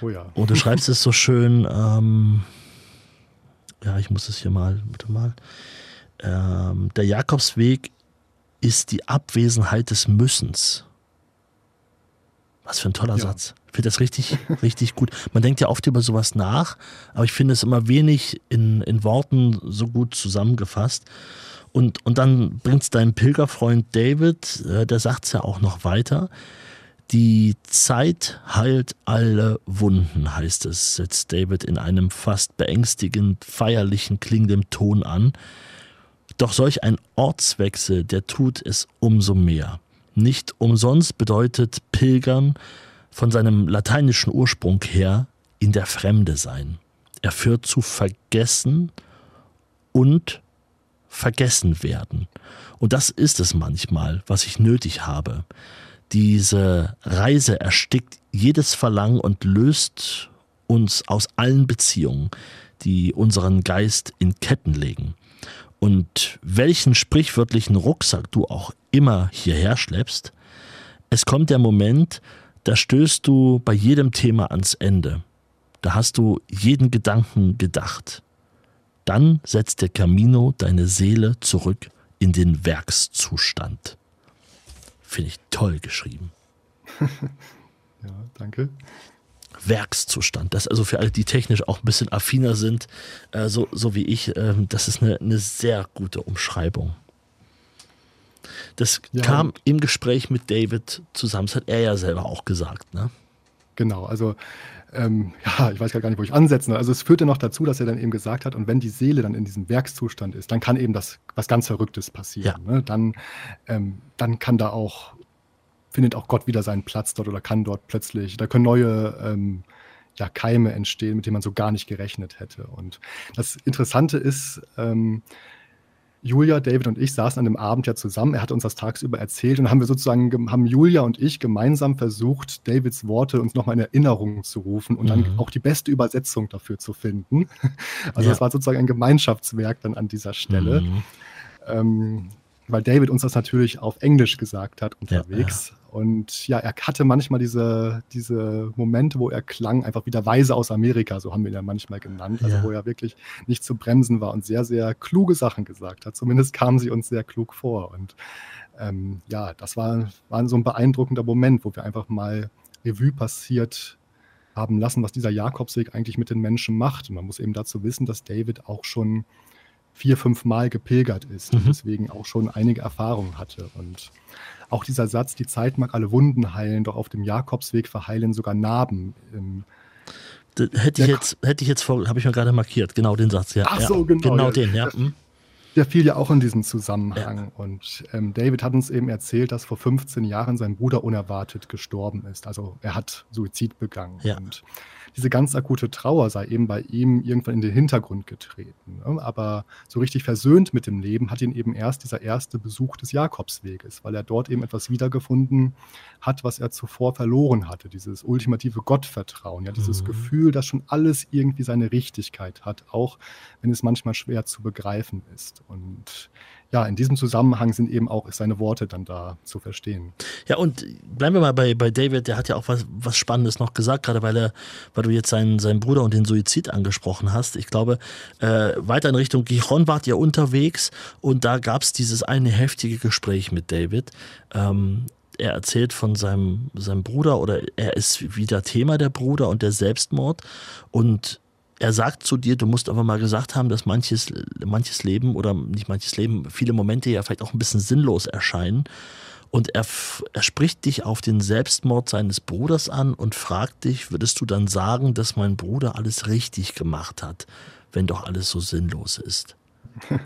[SPEAKER 4] Oh ja.
[SPEAKER 1] Und du schreibst es so schön, ähm, ja, ich muss es hier mal, bitte mal. Ähm, der Jakobsweg ist die Abwesenheit des Müssens. Was für ein toller ja. Satz. Ich finde das richtig, [laughs] richtig gut. Man denkt ja oft über sowas nach, aber ich finde es immer wenig in, in Worten so gut zusammengefasst. Und, und dann bringt es dein Pilgerfreund David, äh, der sagt es ja auch noch weiter. Die Zeit heilt alle Wunden, heißt es, setzt David in einem fast beängstigend feierlichen klingendem Ton an. Doch solch ein Ortswechsel, der tut es umso mehr. Nicht umsonst bedeutet Pilgern von seinem lateinischen Ursprung her in der Fremde sein. Er führt zu Vergessen und vergessen werden. Und das ist es manchmal, was ich nötig habe. Diese Reise erstickt jedes Verlangen und löst uns aus allen Beziehungen, die unseren Geist in Ketten legen. Und welchen sprichwörtlichen Rucksack du auch immer hierher schleppst, es kommt der Moment, da stößt du bei jedem Thema ans Ende. Da hast du jeden Gedanken gedacht. Dann setzt der Camino deine Seele zurück in den Werkszustand. Finde ich toll geschrieben. [laughs]
[SPEAKER 4] ja, danke.
[SPEAKER 1] Werkszustand. Das also für alle, die technisch auch ein bisschen affiner sind, äh, so, so wie ich, äh, das ist eine, eine sehr gute Umschreibung. Das ja. kam im Gespräch mit David zusammen. Das hat er ja selber auch gesagt, ne?
[SPEAKER 4] Genau, also ähm, ja, ich weiß gar nicht, wo ich ansetzen soll. Also es führte noch dazu, dass er dann eben gesagt hat, und wenn die Seele dann in diesem Werkszustand ist, dann kann eben das was ganz Verrücktes passieren. Ja. Ne? Dann, ähm, dann kann da auch, findet auch Gott wieder seinen Platz dort oder kann dort plötzlich, da können neue ähm, ja, Keime entstehen, mit denen man so gar nicht gerechnet hätte. Und das Interessante ist, ähm, Julia, David und ich saßen an dem Abend ja zusammen. Er hat uns das tagsüber erzählt und haben wir sozusagen, haben Julia und ich gemeinsam versucht, Davids Worte uns nochmal in Erinnerung zu rufen und mhm. dann auch die beste Übersetzung dafür zu finden. [laughs] Also ja. das war sozusagen ein Gemeinschaftswerk dann an dieser Stelle. Mhm. Ähm, weil David uns das natürlich auf Englisch gesagt hat unterwegs. Ja, ja. Und ja, er hatte manchmal diese, diese Momente, wo er klang, einfach wieder weise aus Amerika, so haben wir ihn ja manchmal genannt. Also ja. wo er wirklich nicht zu bremsen war und sehr, sehr kluge Sachen gesagt hat. Zumindest kamen sie uns sehr klug vor. Und ähm, ja, das war, war so ein beeindruckender Moment, wo wir einfach mal Revue passiert haben lassen, was dieser Jakobsweg eigentlich mit den Menschen macht. Und man muss eben dazu wissen, dass David auch schon vier, fünf Mal gepilgert ist mhm. und deswegen auch schon einige Erfahrungen hatte. Und auch dieser Satz, die Zeit mag alle Wunden heilen, doch auf dem Jakobsweg verheilen sogar Narben. Ähm,
[SPEAKER 1] hätte ich jetzt, hätte ich jetzt vor, habe ich mir gerade markiert, genau den Satz, ja.
[SPEAKER 4] Ach so,
[SPEAKER 1] ja,
[SPEAKER 4] genau.
[SPEAKER 1] Genau ja. den, ja.
[SPEAKER 4] Der, der fiel ja auch in diesem Zusammenhang. Ja. Und ähm, David hat uns eben erzählt, dass vor 15 Jahren sein Bruder unerwartet gestorben ist. Also er hat Suizid begangen.
[SPEAKER 1] Ja.
[SPEAKER 4] Und diese ganz akute Trauer sei eben bei ihm irgendwann in den Hintergrund getreten. Ne? Aber so richtig versöhnt mit dem Leben hat ihn eben erst dieser erste Besuch des Jakobsweges, weil er dort eben etwas wiedergefunden hat, was er zuvor verloren hatte. Dieses ultimative Gottvertrauen, ja, dieses mhm. Gefühl, dass schon alles irgendwie seine Richtigkeit hat, auch wenn es manchmal schwer zu begreifen ist. Und ja, in diesem Zusammenhang sind eben auch seine Worte dann da zu verstehen.
[SPEAKER 1] Ja, und bleiben wir mal bei, bei David, der hat ja auch was, was Spannendes noch gesagt, gerade weil er, weil du jetzt seinen, seinen Bruder und den Suizid angesprochen hast. Ich glaube, äh, weiter in Richtung Gijon wart ihr unterwegs und da gab es dieses eine heftige Gespräch mit David. Ähm, er erzählt von seinem, seinem Bruder oder er ist wieder Thema der Bruder und der Selbstmord und er sagt zu dir, du musst aber mal gesagt haben, dass manches, manches Leben oder nicht manches Leben, viele Momente ja vielleicht auch ein bisschen sinnlos erscheinen. Und er, er spricht dich auf den Selbstmord seines Bruders an und fragt dich, würdest du dann sagen, dass mein Bruder alles richtig gemacht hat, wenn doch alles so sinnlos ist? [laughs]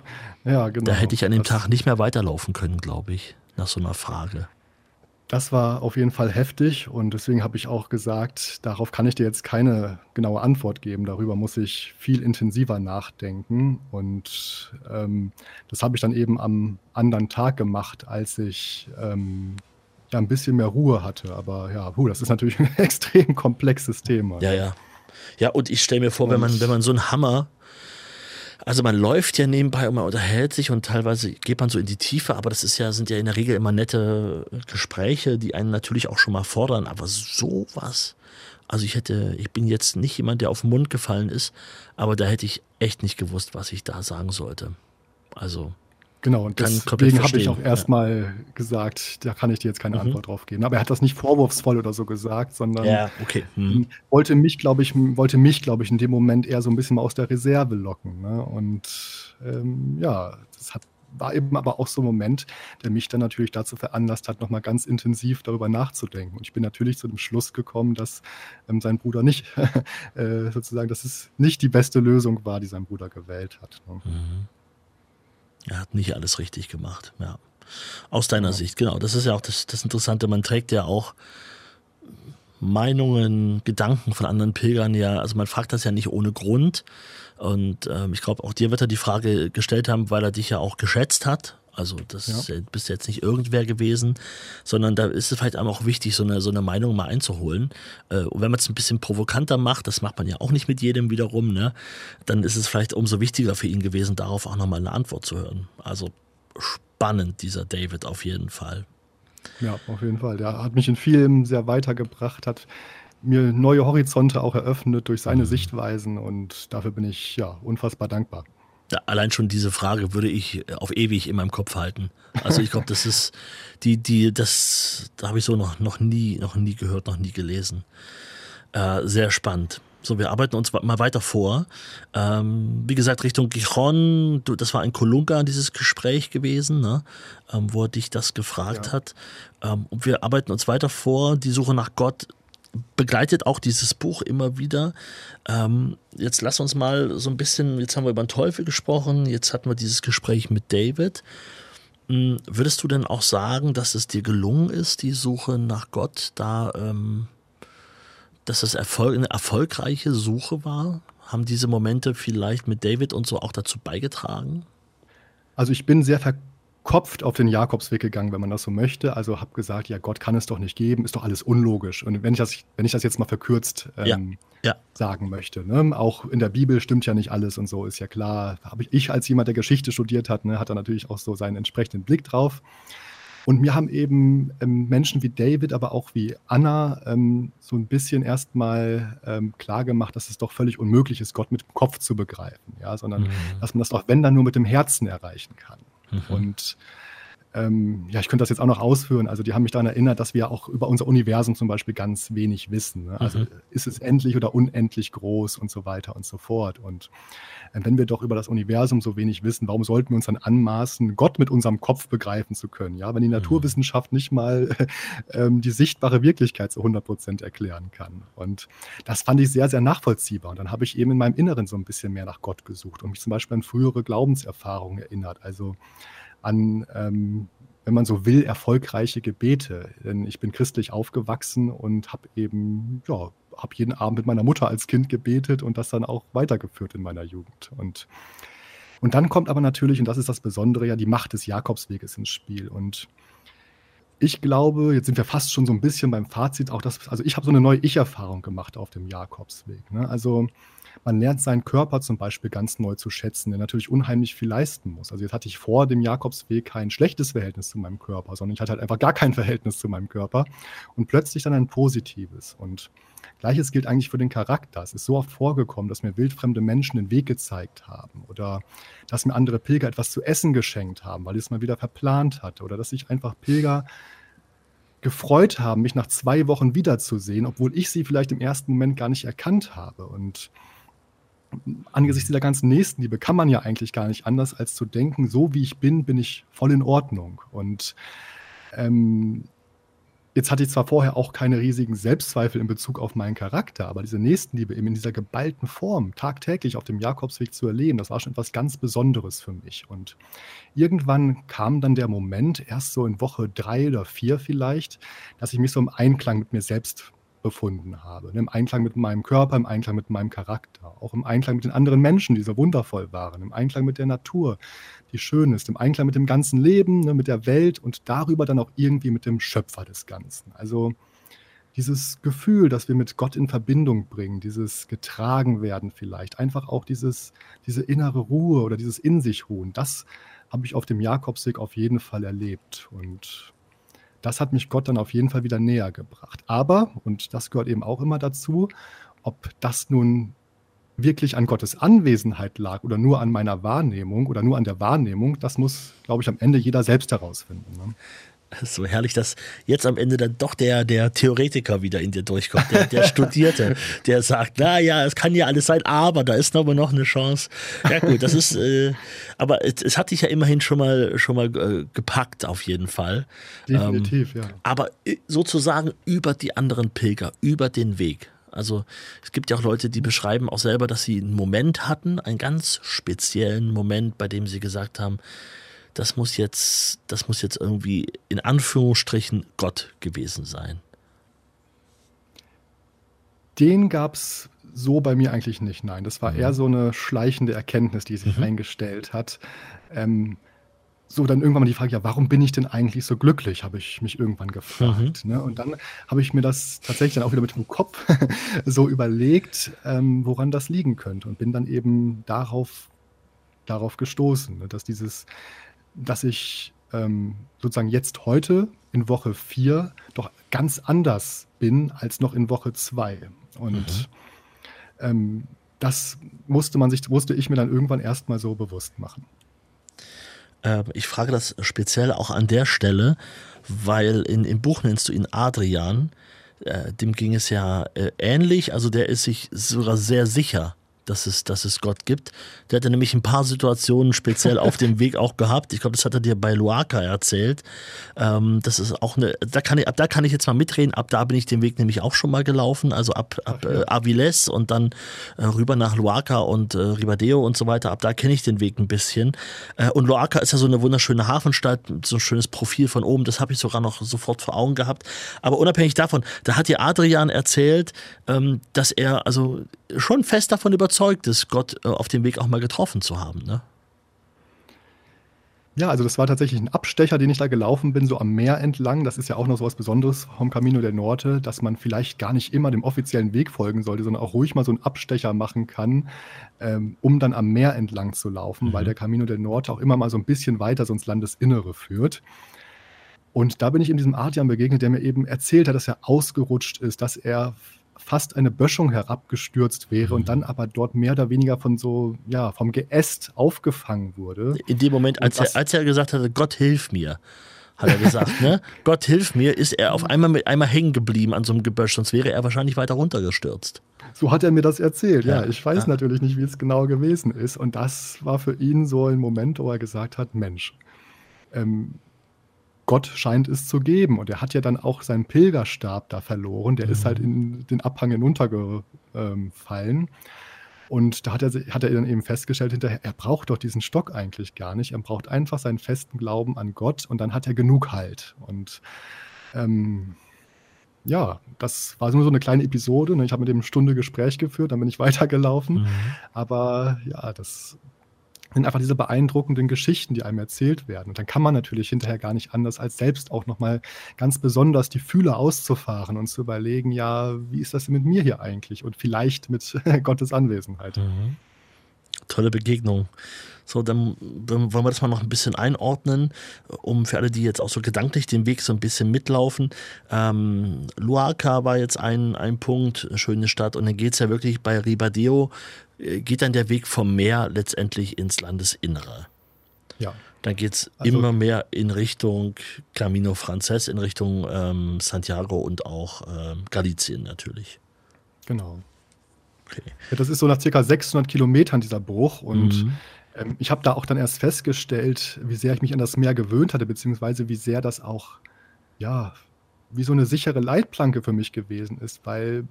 [SPEAKER 4] Ja, genau.
[SPEAKER 1] Da hätte ich an dem das Tag nicht mehr weiterlaufen können, glaube ich, nach so einer Frage.
[SPEAKER 4] Das war auf jeden Fall heftig und deswegen habe ich auch gesagt, darauf kann ich dir jetzt keine genaue Antwort geben. Darüber muss ich viel intensiver nachdenken. Und ähm, das habe ich dann eben am anderen Tag gemacht, als ich ähm, ja ein bisschen mehr Ruhe hatte. Aber ja, puh, das ist natürlich [laughs] ein extrem komplexes Thema.
[SPEAKER 1] Ja, ja. Ja, und ich stelle mir vor, wenn man, wenn man so einen Hammer also man läuft ja nebenbei und man unterhält sich und teilweise geht man so in die Tiefe, aber das ist ja, sind ja in der Regel immer nette Gespräche, die einen natürlich auch schon mal fordern, aber sowas. Also ich hätte, ich bin jetzt nicht jemand, der auf den Mund gefallen ist, aber da hätte ich echt nicht gewusst, was ich da sagen sollte. Also
[SPEAKER 4] Genau, und deswegen habe ich auch erstmal ja. gesagt, da kann ich dir jetzt keine mhm. Antwort drauf geben. Aber er hat das nicht vorwurfsvoll oder so gesagt, sondern
[SPEAKER 1] ja, okay. mhm.
[SPEAKER 4] wollte mich, glaube ich, wollte mich, glaube ich, in dem Moment eher so ein bisschen mal aus der Reserve locken. Ne? Und ähm, ja, das hat, war eben aber auch so ein Moment, der mich dann natürlich dazu veranlasst hat, nochmal ganz intensiv darüber nachzudenken. Und ich bin natürlich zu dem Schluss gekommen, dass ähm, sein Bruder nicht, [laughs] äh, sozusagen, dass es nicht die beste Lösung war, die sein Bruder gewählt hat. Ne? Mhm.
[SPEAKER 1] Er hat nicht alles richtig gemacht. Ja. Aus deiner ja. Sicht, genau. Das ist ja auch das, das Interessante. Man trägt ja auch Meinungen, Gedanken von anderen Pilgern ja, also man fragt das ja nicht ohne Grund. Und ähm, ich glaube, auch dir wird er die Frage gestellt haben, weil er dich ja auch geschätzt hat. Also das ja. bist jetzt nicht irgendwer gewesen, sondern da ist es vielleicht auch wichtig, so eine, so eine Meinung mal einzuholen. Äh, und wenn man es ein bisschen provokanter macht, das macht man ja auch nicht mit jedem wiederum, ne, dann ist es vielleicht umso wichtiger für ihn gewesen, darauf auch nochmal eine Antwort zu hören. Also spannend, dieser David auf jeden Fall.
[SPEAKER 4] Ja, auf jeden Fall. Der hat mich in vielem sehr weitergebracht, hat mir neue Horizonte auch eröffnet durch seine mhm. Sichtweisen und dafür bin ich ja unfassbar dankbar.
[SPEAKER 1] Allein schon diese Frage würde ich auf ewig in meinem Kopf halten. Also ich glaube, das ist [laughs] die, die, das, da habe ich so noch, noch nie, noch nie gehört, noch nie gelesen. Äh, sehr spannend. So, wir arbeiten uns mal weiter vor. Ähm, wie gesagt, Richtung Gijon, das war ein Kolunga, dieses Gespräch gewesen, ne? ähm, wo er dich das gefragt ja. hat. Ähm, und wir arbeiten uns weiter vor. Die Suche nach Gott begleitet auch dieses Buch immer wieder. Ähm, jetzt lass uns mal so ein bisschen, jetzt haben wir über den Teufel gesprochen, jetzt hatten wir dieses Gespräch mit David. Ähm, würdest du denn auch sagen, dass es dir gelungen ist, die Suche nach Gott da ähm, dass das Erfolg, eine erfolgreiche Suche war? Haben diese Momente vielleicht mit David und so auch dazu beigetragen?
[SPEAKER 4] Also ich bin sehr verkopft auf den Jakobsweg gegangen, wenn man das so möchte. Also habe gesagt, ja, Gott kann es doch nicht geben, ist doch alles unlogisch. Und wenn ich das, wenn ich das jetzt mal verkürzt ähm, ja. Ja. sagen möchte, ne? auch in der Bibel stimmt ja nicht alles und so, ist ja klar. Habe ich, ich als jemand, der Geschichte studiert hat, ne, hat da natürlich auch so seinen entsprechenden Blick drauf. Und mir haben eben ähm, Menschen wie David, aber auch wie Anna ähm, so ein bisschen erstmal ähm, klar gemacht, dass es doch völlig unmöglich ist, Gott mit dem Kopf zu begreifen, ja, sondern mhm. dass man das doch, wenn dann nur mit dem Herzen erreichen kann. Mhm. Und ähm, ja, ich könnte das jetzt auch noch ausführen. Also, die haben mich daran erinnert, dass wir auch über unser Universum zum Beispiel ganz wenig wissen. Ne? Also, mhm. ist es endlich oder unendlich groß und so weiter und so fort. Und äh, wenn wir doch über das Universum so wenig wissen, warum sollten wir uns dann anmaßen, Gott mit unserem Kopf begreifen zu können? Ja, wenn die mhm. Naturwissenschaft nicht mal [laughs] äh, die sichtbare Wirklichkeit zu 100 Prozent erklären kann. Und das fand ich sehr, sehr nachvollziehbar. Und dann habe ich eben in meinem Inneren so ein bisschen mehr nach Gott gesucht und mich zum Beispiel an frühere Glaubenserfahrungen erinnert. Also, an, ähm, wenn man so will, erfolgreiche Gebete. Denn ich bin christlich aufgewachsen und habe eben, ja, habe jeden Abend mit meiner Mutter als Kind gebetet und das dann auch weitergeführt in meiner Jugend. Und, und dann kommt aber natürlich, und das ist das Besondere, ja die Macht des Jakobsweges ins Spiel. Und ich glaube, jetzt sind wir fast schon so ein bisschen beim Fazit, auch das, also ich habe so eine neue Ich-Erfahrung gemacht auf dem Jakobsweg. Ne? Also man lernt seinen Körper zum Beispiel ganz neu zu schätzen, der natürlich unheimlich viel leisten muss. Also jetzt hatte ich vor dem Jakobsweg kein schlechtes Verhältnis zu meinem Körper, sondern ich hatte halt einfach gar kein [laughs] Verhältnis zu meinem Körper und plötzlich dann ein positives. Und gleiches gilt eigentlich für den Charakter. Es ist so oft vorgekommen, dass mir wildfremde Menschen den Weg gezeigt haben oder dass mir andere Pilger etwas zu essen geschenkt haben, weil ich es mal wieder verplant hatte oder dass ich einfach Pilger gefreut haben, mich nach zwei Wochen wiederzusehen, obwohl ich sie vielleicht im ersten Moment gar nicht erkannt habe. Und angesichts dieser ganzen Nächstenliebe kann man ja eigentlich gar nicht anders, als zu denken, so wie ich bin, bin ich voll in Ordnung. Und ähm, jetzt hatte ich zwar vorher auch keine riesigen Selbstzweifel in Bezug auf meinen Charakter, aber diese Nächstenliebe eben in dieser geballten Form tagtäglich auf dem Jakobsweg zu erleben, das war schon etwas ganz Besonderes für mich. Und irgendwann kam dann der Moment, erst so in Woche drei oder vier vielleicht, dass ich mich so im Einklang mit mir selbst befunden habe. Im Einklang mit meinem Körper, im Einklang mit meinem Charakter, auch im Einklang mit den anderen Menschen, die so wundervoll waren, im Einklang mit der Natur, die schön ist, im Einklang mit dem ganzen Leben, ne, mit der Welt und darüber dann auch irgendwie mit dem Schöpfer des Ganzen. Also dieses Gefühl, dass wir mit Gott in Verbindung bringen, dieses getragen werden vielleicht, einfach auch dieses, diese innere Ruhe oder dieses in sich ruhen, das habe ich auf dem Jakobsweg auf jeden Fall erlebt. Und das hat mich Gott dann auf jeden Fall wieder näher gebracht. Aber, und das gehört eben auch immer dazu, ob das nun wirklich an Gottes Anwesenheit lag oder nur an meiner Wahrnehmung oder nur an der Wahrnehmung, das muss, glaube ich, am Ende jeder selbst herausfinden. Ne? [laughs]
[SPEAKER 1] so herrlich, dass jetzt am Ende dann doch der, der Theoretiker wieder in dir durchkommt, der, der Studierte, [laughs] der sagt, na ja, es kann ja alles sein, aber da ist aber noch eine Chance. Ja gut, das ist, äh, aber es, es, hat dich ja immerhin schon mal, schon mal äh, gepackt auf jeden Fall.
[SPEAKER 4] Definitiv, ähm, ja.
[SPEAKER 1] Aber äh, sozusagen über die anderen Pilger, über den Weg. Also es gibt ja auch Leute, die beschreiben auch selber, dass sie einen Moment hatten, einen ganz speziellen Moment, bei dem sie gesagt haben, das muss jetzt, das muss jetzt irgendwie in Anführungsstrichen Gott gewesen sein?
[SPEAKER 4] Den gab es so bei mir eigentlich nicht, nein. Das war mhm. eher so eine schleichende Erkenntnis, die sich mhm. eingestellt hat. Ähm, so dann irgendwann mal die Frage, ja, warum bin ich denn eigentlich so glücklich, habe ich mich irgendwann gefragt. Mhm. Ne? Und dann habe ich mir das tatsächlich dann auch wieder mit dem Kopf [laughs] so überlegt, ähm, woran das liegen könnte und bin dann eben darauf, darauf gestoßen, ne? dass dieses, dass ich ähm, sozusagen jetzt heute in Woche 4 doch ganz anders bin als noch in Woche 2. Und mhm. ähm, das musste man sich, musste ich mir dann irgendwann erstmal so bewusst machen.
[SPEAKER 1] Ähm, ich frage das speziell auch an der Stelle, weil in, im Buch nennst du ihn Adrian. Äh, dem ging es ja äh, ähnlich. Also der ist sich sogar sehr sicher, dass es, dass es Gott gibt. Der hatte nämlich ein paar Situationen speziell auf dem [laughs] Weg auch gehabt. Ich glaube, das hat er dir bei Luaka erzählt. Ähm, das ist auch eine, da kann ich, ab da kann ich jetzt mal mitreden. Ab da bin ich den Weg nämlich auch schon mal gelaufen. Also ab, ab äh, Aviles und dann äh, rüber nach Luaka und äh, Ribadeo und so weiter. Ab da kenne ich den Weg ein bisschen. Äh, und Luaka ist ja so eine wunderschöne Hafenstadt, so ein schönes Profil von oben. Das habe ich sogar noch sofort vor Augen gehabt. Aber unabhängig davon, da hat dir Adrian erzählt, ähm, dass er also schon fest davon überzeugt ist, Gott äh, auf dem Weg auch mal getroffen zu haben. Ne?
[SPEAKER 4] Ja, also das war tatsächlich ein Abstecher, den ich da gelaufen bin, so am Meer entlang. Das ist ja auch noch so was Besonderes vom Camino del Norte, dass man vielleicht gar nicht immer dem offiziellen Weg folgen sollte, sondern auch ruhig mal so einen Abstecher machen kann, ähm, um dann am Meer entlang zu laufen, mhm. weil der Camino del Norte auch immer mal so ein bisschen weiter so ins Landesinnere führt. Und da bin ich in diesem Adrian begegnet, der mir eben erzählt hat, dass er ausgerutscht ist, dass er fast eine Böschung herabgestürzt wäre mhm. und dann aber dort mehr oder weniger von so, ja, vom Geäst aufgefangen wurde.
[SPEAKER 1] In dem Moment, als, er, als er gesagt hatte, Gott hilf mir, hat er gesagt, ne? [laughs] Gott hilf mir, ist er auf einmal mit einmal hängen geblieben an so einem Gebösch, sonst wäre er wahrscheinlich weiter runtergestürzt.
[SPEAKER 4] So hat er mir das erzählt, ja. ja ich weiß ja. natürlich nicht, wie es genau gewesen ist. Und das war für ihn so ein Moment, wo er gesagt hat: Mensch, ähm, Gott scheint es zu geben. Und er hat ja dann auch seinen Pilgerstab da verloren. Der mhm. ist halt in den Abhang hinuntergefallen. Und da hat er, hat er dann eben festgestellt hinterher, er braucht doch diesen Stock eigentlich gar nicht. Er braucht einfach seinen festen Glauben an Gott und dann hat er genug Halt. Und ähm, ja, das war nur so eine kleine Episode. Ne? Ich habe mit dem eine Stunde Gespräch geführt, dann bin ich [laughs] weitergelaufen. Mhm. Aber ja, das sind einfach diese beeindruckenden Geschichten, die einem erzählt werden. Und dann kann man natürlich hinterher gar nicht anders, als selbst auch nochmal ganz besonders die Fühler auszufahren und zu überlegen, ja, wie ist das denn mit mir hier eigentlich? Und vielleicht mit [laughs] Gottes Anwesenheit. Mhm.
[SPEAKER 1] Tolle Begegnung. So, dann, dann, wollen wir das mal noch ein bisschen einordnen, um für alle, die jetzt auch so gedanklich den Weg so ein bisschen mitlaufen. Ähm, Luarca war jetzt ein, ein Punkt, schöne Stadt, und dann geht es ja wirklich bei Ribadeo, äh, geht dann der Weg vom Meer letztendlich ins Landesinnere. Ja. Dann geht es also, immer mehr in Richtung Camino Frances, in Richtung ähm, Santiago und auch ähm, Galicien natürlich.
[SPEAKER 4] Genau. Okay. Ja, das ist so nach circa 600 Kilometern dieser Bruch und mhm. Ähm, ich habe da auch dann erst festgestellt, wie sehr ich mich an das Meer gewöhnt hatte, beziehungsweise wie sehr das auch, ja, wie so eine sichere Leitplanke für mich gewesen ist, weil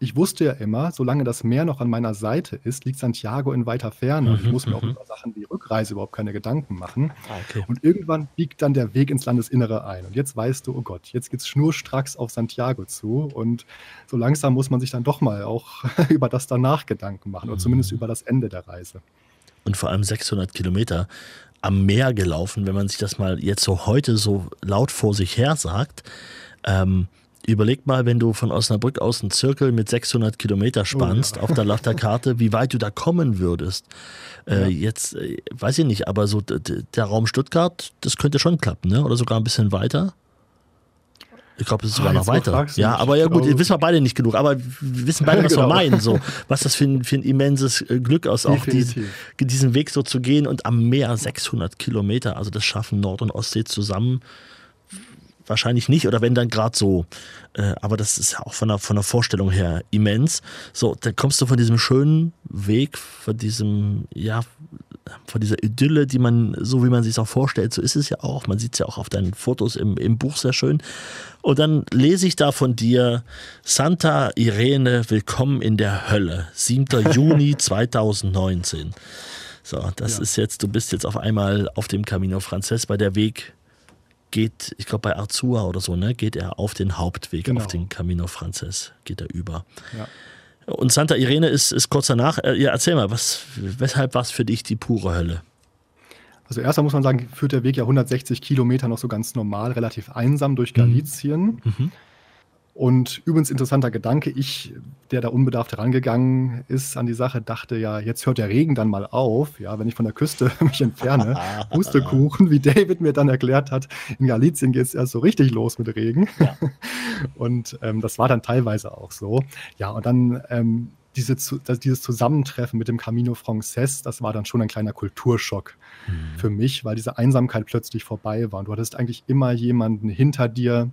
[SPEAKER 4] ich wusste ja immer, solange das Meer noch an meiner Seite ist, liegt Santiago in weiter Ferne. Und ich mhm, muss mir auch mhm. über Sachen wie Rückreise überhaupt keine Gedanken machen. Ah, okay. Und irgendwann biegt dann der Weg ins Landesinnere ein. Und jetzt weißt du, oh Gott, jetzt geht es schnurstracks auf Santiago zu. Und so langsam muss man sich dann doch mal auch [laughs] über das danach Gedanken machen. Oder zumindest mhm. über das Ende der Reise.
[SPEAKER 1] Und vor allem 600 Kilometer am Meer gelaufen, wenn man sich das mal jetzt so heute so laut vor sich her sagt. Ähm, Überleg mal, wenn du von Osnabrück aus einen Zirkel mit 600 Kilometer spannst oh, ja. auf, der, auf der Karte, wie weit du da kommen würdest. Äh, ja. Jetzt äh, weiß ich nicht, aber so der Raum Stuttgart, das könnte schon klappen, ne? Oder sogar ein bisschen weiter. Ich glaube, es ist sogar ah, noch weiter. Ja, aber ja gut, wissen wir beide nicht genug. Aber wir wissen beide, [laughs] was genau. wir meinen. So, was das für ein, für ein immenses äh, Glück ist, auch diesen, diesen Weg so zu gehen und am Meer 600 Kilometer. Also das schaffen Nord- und Ostsee zusammen wahrscheinlich nicht oder wenn dann gerade so. Äh, aber das ist ja auch von der, von der Vorstellung her immens. So, dann kommst du von diesem schönen Weg, von diesem, ja, von dieser Idylle, die man, so wie man sich es auch vorstellt, so ist es ja auch. Man sieht es ja auch auf deinen Fotos im, im Buch sehr schön. Und dann lese ich da von dir Santa Irene, willkommen in der Hölle, 7. [laughs] Juni 2019. So, das ja. ist jetzt, du bist jetzt auf einmal auf dem Camino Frances, weil der Weg geht, ich glaube bei Arzua oder so, ne, geht er auf den Hauptweg, genau. auf den Camino Frances, geht er über. Ja. Und Santa Irene ist, ist kurz danach. Äh, ja, erzähl mal, was, weshalb war es für dich die pure Hölle?
[SPEAKER 4] Also erstmal muss man sagen, führt der Weg ja 160 Kilometer noch so ganz normal, relativ einsam durch mhm. Galizien. Mhm. Und übrigens interessanter Gedanke, ich, der da unbedarft herangegangen ist an die Sache, dachte ja, jetzt hört der Regen dann mal auf, ja, wenn ich von der Küste [laughs] mich entferne. [laughs] Pustekuchen, wie David mir dann erklärt hat, in Galizien geht es erst so richtig los mit Regen. Ja. [laughs] Und ähm, das war dann teilweise auch so. Ja, und dann ähm, diese, das, dieses Zusammentreffen mit dem Camino Frances, das war dann schon ein kleiner Kulturschock mhm. für mich, weil diese Einsamkeit plötzlich vorbei war. Und du hattest eigentlich immer jemanden hinter dir,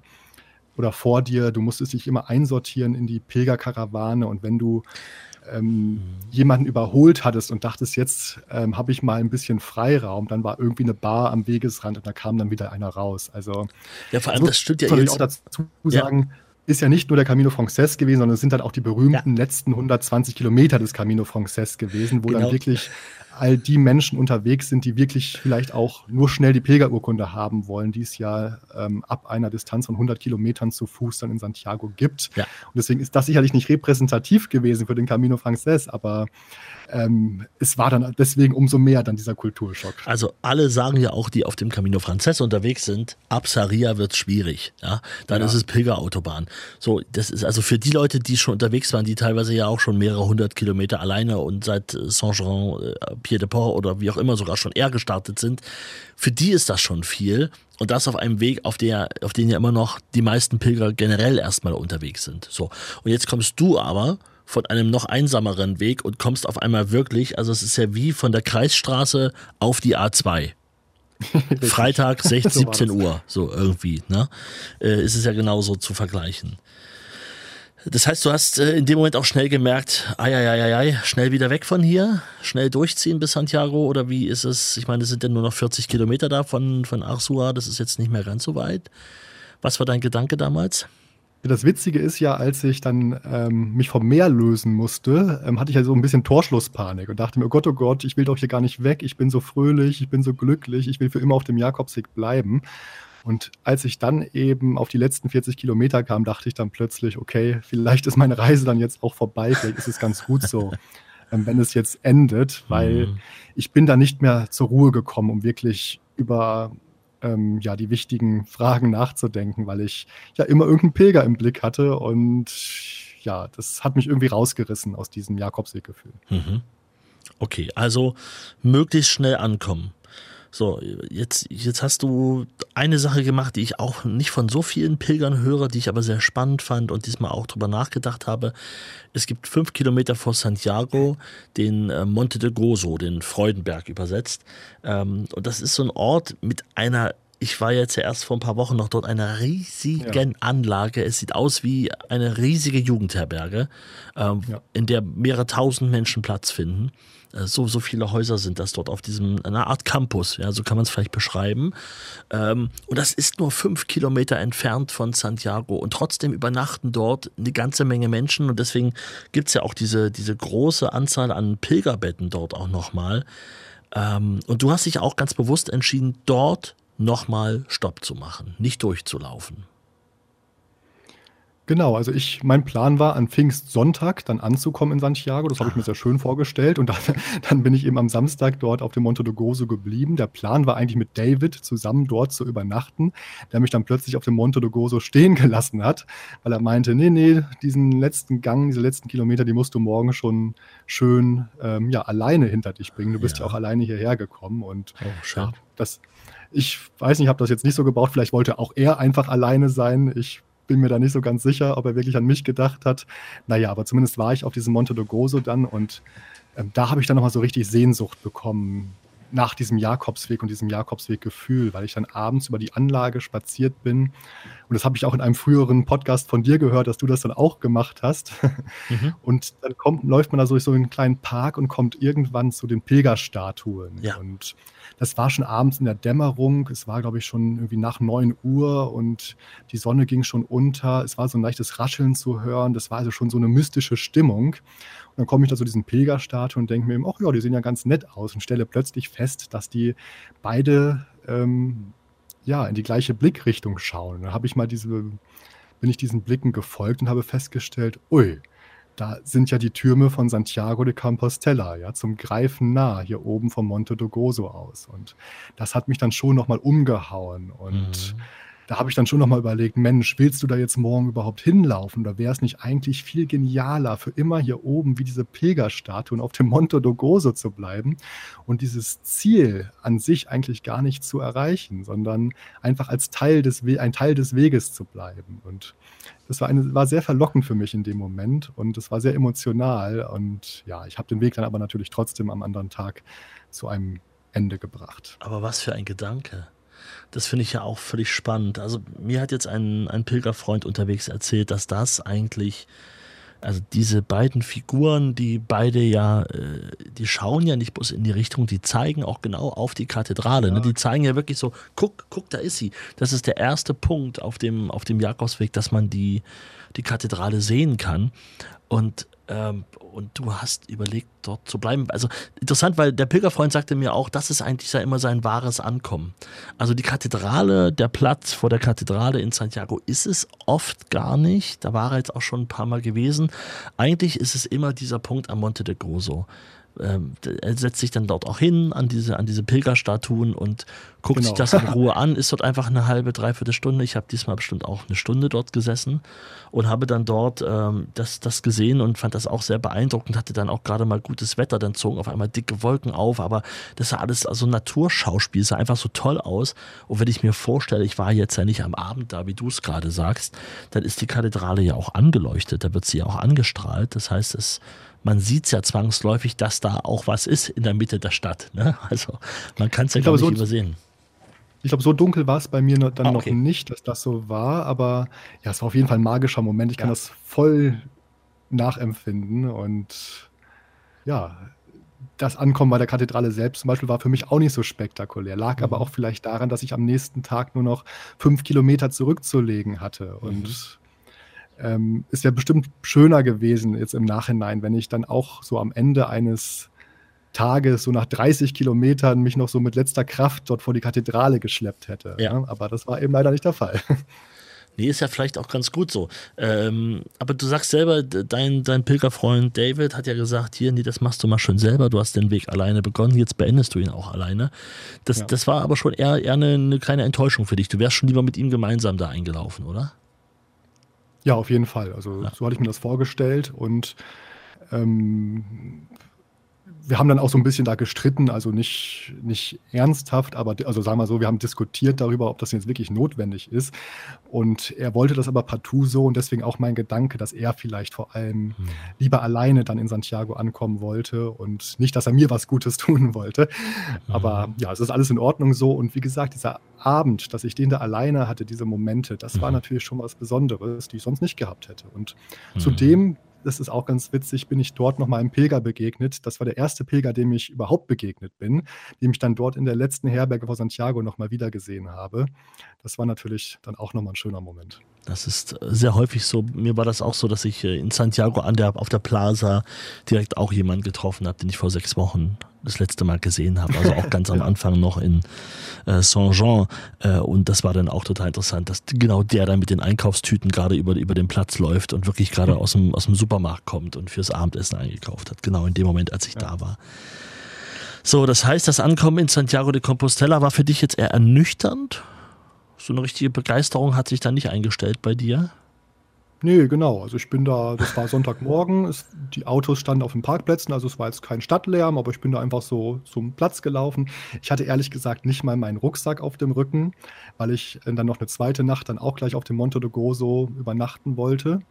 [SPEAKER 4] oder vor dir. Du musstest dich immer einsortieren in die Pilgerkarawane und wenn du ähm, mhm. jemanden überholt hattest und dachtest, jetzt ähm, habe ich mal ein bisschen Freiraum, dann war irgendwie eine Bar am Wegesrand und da kam dann wieder einer raus. Also
[SPEAKER 1] ja, vor allem so, das stimmt ja
[SPEAKER 4] jetzt. ich auch dazu sagen, ja. ist ja nicht nur der Camino Frances gewesen, sondern es sind dann auch die berühmten ja. letzten 120 Kilometer des Camino Frances gewesen, wo genau. dann wirklich all die Menschen unterwegs sind, die wirklich vielleicht auch nur schnell die Pilgerurkunde haben wollen, die es ja ähm, ab einer Distanz von 100 Kilometern zu Fuß dann in Santiago gibt. Ja. Und deswegen ist das sicherlich nicht repräsentativ gewesen für den Camino Frances, aber ähm, es war dann deswegen umso mehr dann dieser Kulturschock.
[SPEAKER 1] Also alle sagen ja auch, die auf dem Camino Frances unterwegs sind, ab Saria wird es schwierig. Ja? Dann ja. ist es Pilgerautobahn. So, das ist also für die Leute, die schon unterwegs waren, die teilweise ja auch schon mehrere hundert Kilometer alleine und seit Saint-Jean, äh, Pied-de-Port oder wie auch immer sogar schon eher gestartet sind, für die ist das schon viel. Und das auf einem Weg, auf, der, auf den ja immer noch die meisten Pilger generell erstmal unterwegs sind. So. Und jetzt kommst du aber von einem noch einsameren Weg und kommst auf einmal wirklich, also es ist ja wie von der Kreisstraße auf die A2. [laughs] Freitag 16, 17 Uhr, so irgendwie, ne? Äh, ist es ja genauso zu vergleichen. Das heißt, du hast äh, in dem Moment auch schnell gemerkt, ai, ai, ai, ai, schnell wieder weg von hier, schnell durchziehen bis Santiago oder wie ist es? Ich meine, es sind ja nur noch 40 Kilometer da von, von Arsua, das ist jetzt nicht mehr ganz so weit. Was war dein Gedanke damals?
[SPEAKER 4] Das Witzige ist ja, als ich dann ähm, mich vom Meer lösen musste, ähm, hatte ich ja so ein bisschen Torschlusspanik und dachte mir, oh Gott, oh Gott, ich will doch hier gar nicht weg, ich bin so fröhlich, ich bin so glücklich, ich will für immer auf dem Jakobsweg bleiben. Und als ich dann eben auf die letzten 40 Kilometer kam, dachte ich dann plötzlich, okay, vielleicht ist meine Reise dann jetzt auch vorbei, vielleicht ist es ganz gut so, [laughs] ähm, wenn es jetzt endet, weil mhm. ich bin da nicht mehr zur Ruhe gekommen, um wirklich über ähm, ja, die wichtigen Fragen nachzudenken, weil ich ja immer irgendeinen Pilger im Blick hatte und ja, das hat mich irgendwie rausgerissen aus diesem Jakobsweggefühl. Mhm.
[SPEAKER 1] Okay, also möglichst schnell ankommen. So, jetzt, jetzt hast du eine Sache gemacht, die ich auch nicht von so vielen Pilgern höre, die ich aber sehr spannend fand und diesmal auch drüber nachgedacht habe. Es gibt fünf Kilometer vor Santiago den äh, Monte de Gozo, den Freudenberg übersetzt. Ähm, und das ist so ein Ort mit einer ich war jetzt ja erst vor ein paar Wochen noch dort, einer riesigen ja. Anlage. Es sieht aus wie eine riesige Jugendherberge, ähm, ja. in der mehrere tausend Menschen Platz finden. Äh, so, so viele Häuser sind das dort auf diesem, einer Art Campus, ja, so kann man es vielleicht beschreiben. Ähm, und das ist nur fünf Kilometer entfernt von Santiago und trotzdem übernachten dort eine ganze Menge Menschen und deswegen gibt es ja auch diese, diese große Anzahl an Pilgerbetten dort auch nochmal. Ähm, und du hast dich auch ganz bewusst entschieden, dort nochmal Stopp zu machen, nicht durchzulaufen.
[SPEAKER 4] Genau, also ich, mein Plan war, an Pfingstsonntag dann anzukommen in Santiago. Das habe ich mir sehr schön vorgestellt. Und dann, [laughs] dann, bin ich eben am Samstag dort auf dem Monte de Gozo geblieben. Der Plan war eigentlich mit David zusammen dort zu übernachten, der mich dann plötzlich auf dem Monte de Gozo stehen [laughs] gelassen hat, weil er meinte, nee, nee, diesen letzten Gang, diese letzten Kilometer, die musst du morgen schon schön ähm, ja, alleine hinter dich bringen. Du bist ja, ja auch alleine hierher gekommen. Und oh, ja, das, ich weiß nicht, ich habe das jetzt nicht so gebraucht. Vielleicht wollte auch er einfach alleine sein. Ich bin mir da nicht so ganz sicher, ob er wirklich an mich gedacht hat. Naja, aber zumindest war ich auf diesem Monte de Gozo dann und ähm, da habe ich dann nochmal so richtig Sehnsucht bekommen nach diesem Jakobsweg und diesem Jakobsweg-Gefühl, weil ich dann abends über die Anlage spaziert bin. Und das habe ich auch in einem früheren Podcast von dir gehört, dass du das dann auch gemacht hast. Mhm. [laughs] Und dann kommt, läuft man da so durch so einen kleinen Park und kommt irgendwann zu den Pilgerstatuen. Ja. Und das war schon abends in der Dämmerung. Es war, glaube ich, schon irgendwie nach 9 Uhr und die Sonne ging schon unter. Es war so ein leichtes Rascheln zu hören. Das war also schon so eine mystische Stimmung. Und dann komme ich da so diesen Pilgerstatue und denke mir, ach ja, die sehen ja ganz nett aus und stelle plötzlich fest, dass die beide ähm, ja, in die gleiche Blickrichtung schauen. Dann habe ich mal diese, bin ich diesen Blicken gefolgt und habe festgestellt, ui, da sind ja die Türme von Santiago de Compostela, ja, zum Greifen nah, hier oben vom Monte do Gozo aus. Und das hat mich dann schon nochmal umgehauen. Und mhm da habe ich dann schon nochmal überlegt, Mensch, willst du da jetzt morgen überhaupt hinlaufen? Da wäre es nicht eigentlich viel genialer, für immer hier oben wie diese Pilgerstatuen auf dem Monte do Gozo zu bleiben und dieses Ziel an sich eigentlich gar nicht zu erreichen, sondern einfach als Teil des ein Teil des Weges zu bleiben. Und das war, eine, war sehr verlockend für mich in dem Moment und es war sehr emotional. Und ja, ich habe den Weg dann aber natürlich trotzdem am anderen Tag zu einem Ende gebracht.
[SPEAKER 1] Aber was für ein Gedanke. Das finde ich ja auch völlig spannend. Also mir hat jetzt ein, ein Pilgerfreund unterwegs erzählt, dass das eigentlich, also diese beiden Figuren, die beide ja, äh, die schauen ja nicht bloß in die Richtung, die zeigen auch genau auf die Kathedrale. Ne? Ja. Ne? Die zeigen ja wirklich so, guck, guck, da ist sie. Das ist der erste Punkt auf dem, auf dem Jakobsweg, dass man die, die Kathedrale sehen kann. Und ähm, und du hast überlegt, dort zu bleiben. Also interessant, weil der Pilgerfreund sagte mir auch, das ist eigentlich ja immer sein wahres Ankommen. Also die Kathedrale, der Platz vor der Kathedrale in Santiago ist es oft gar nicht. Da war er jetzt auch schon ein paar Mal gewesen. Eigentlich ist es immer dieser Punkt am Monte de Grosso er setzt sich dann dort auch hin an diese, an diese Pilgerstatuen und guckt genau. sich das in [laughs] Ruhe an, ist dort einfach eine halbe, dreiviertel Stunde. Ich habe diesmal bestimmt auch eine Stunde dort gesessen und habe dann dort ähm, das, das gesehen und fand das auch sehr beeindruckend, hatte dann auch gerade mal gutes Wetter, dann zogen auf einmal dicke Wolken auf, aber das sah alles, also Naturschauspiel, sah einfach so toll aus. Und wenn ich mir vorstelle, ich war jetzt ja nicht am Abend da, wie du es gerade sagst, dann ist die Kathedrale ja auch angeleuchtet, da wird sie ja auch angestrahlt. Das heißt, es man sieht es ja zwangsläufig, dass da auch was ist in der Mitte der Stadt. Ne? Also man kann es ja, glaube ich, so, übersehen.
[SPEAKER 4] Ich glaube, so dunkel war es bei mir dann ah, okay. noch nicht, dass das so war, aber ja, es war auf jeden Fall ein magischer Moment. Ich kann ja. das voll nachempfinden und ja, das Ankommen bei der Kathedrale selbst zum Beispiel war für mich auch nicht so spektakulär, lag mhm. aber auch vielleicht daran, dass ich am nächsten Tag nur noch fünf Kilometer zurückzulegen hatte und mhm ähm, ist ja bestimmt schöner gewesen jetzt im Nachhinein, wenn ich dann auch so am Ende eines Tages, so nach 30 Kilometern, mich noch so mit letzter Kraft dort vor die Kathedrale geschleppt hätte. Ja. Ne? Aber das war eben leider nicht der Fall. [laughs]
[SPEAKER 1] Nee, ist ja vielleicht auch ganz gut so. Ähm, aber du sagst selber, dein, dein Pilgerfreund David hat ja gesagt, hier, nee, das machst du mal schön selber, du hast den Weg alleine begonnen, jetzt beendest du ihn auch alleine. Das, ja. das war aber schon eher, eher eine, eine kleine Enttäuschung für dich. Du wärst schon lieber mit ihm gemeinsam da eingelaufen, oder?
[SPEAKER 4] Ja, auf jeden Fall. Also ja. so hatte ich mir das vorgestellt und ähm, wir haben dann auch so ein bisschen da gestritten, also nicht, nicht ernsthaft, aber also sagen wir so, wir haben diskutiert darüber, ob das jetzt wirklich notwendig ist. Und er wollte das aber partout so und deswegen auch mein Gedanke, dass er vielleicht vor allem hm. lieber alleine dann in Santiago ankommen wollte und nicht, dass er mir was Gutes [laughs] tun wollte. Hm. Aber ja, es ist alles in Ordnung so. Und wie gesagt, dieser Abend, dass ich den da alleine hatte, diese Momente, das hm. war natürlich schon was Besonderes, die ich sonst nicht gehabt hätte. Und hm. zudem das ist auch ganz witzig, bin ich dort nochmal einem Pilger begegnet. Das war der erste Pilger, dem ich überhaupt begegnet bin, dem ich dann dort in der letzten Herberge vor Santiago nochmal wieder gesehen habe. Das war natürlich dann auch nochmal ein schöner Moment.
[SPEAKER 1] Das ist äh, sehr häufig so. Mir war das auch so, dass ich äh, in Santiago an der, auf der Plaza direkt auch jemanden getroffen habe, den ich vor sechs Wochen das letzte Mal gesehen habe. Also auch ganz am [laughs] Anfang noch in äh, Saint-Jean. Äh, und das war dann auch total interessant, dass genau der dann mit den Einkaufstüten gerade über, über den Platz läuft und wirklich gerade mhm. aus, dem, aus dem Supermarkt kommt und fürs Abendessen eingekauft hat. Genau in dem Moment, als ich ja. da war. So, das heißt, das Ankommen in Santiago de Compostela war für dich jetzt eher ernüchternd? So eine richtige Begeisterung hat sich da nicht eingestellt bei dir?
[SPEAKER 4] Nee, genau. Also ich bin da, das war Sonntagmorgen, es, die Autos standen auf den Parkplätzen, also es war jetzt kein Stadtlärm, aber ich bin da einfach so zum Platz gelaufen. Ich hatte ehrlich gesagt nicht mal meinen Rucksack auf dem Rücken, weil ich äh, dann noch eine zweite Nacht dann auch gleich auf dem Monte de Gozo übernachten wollte.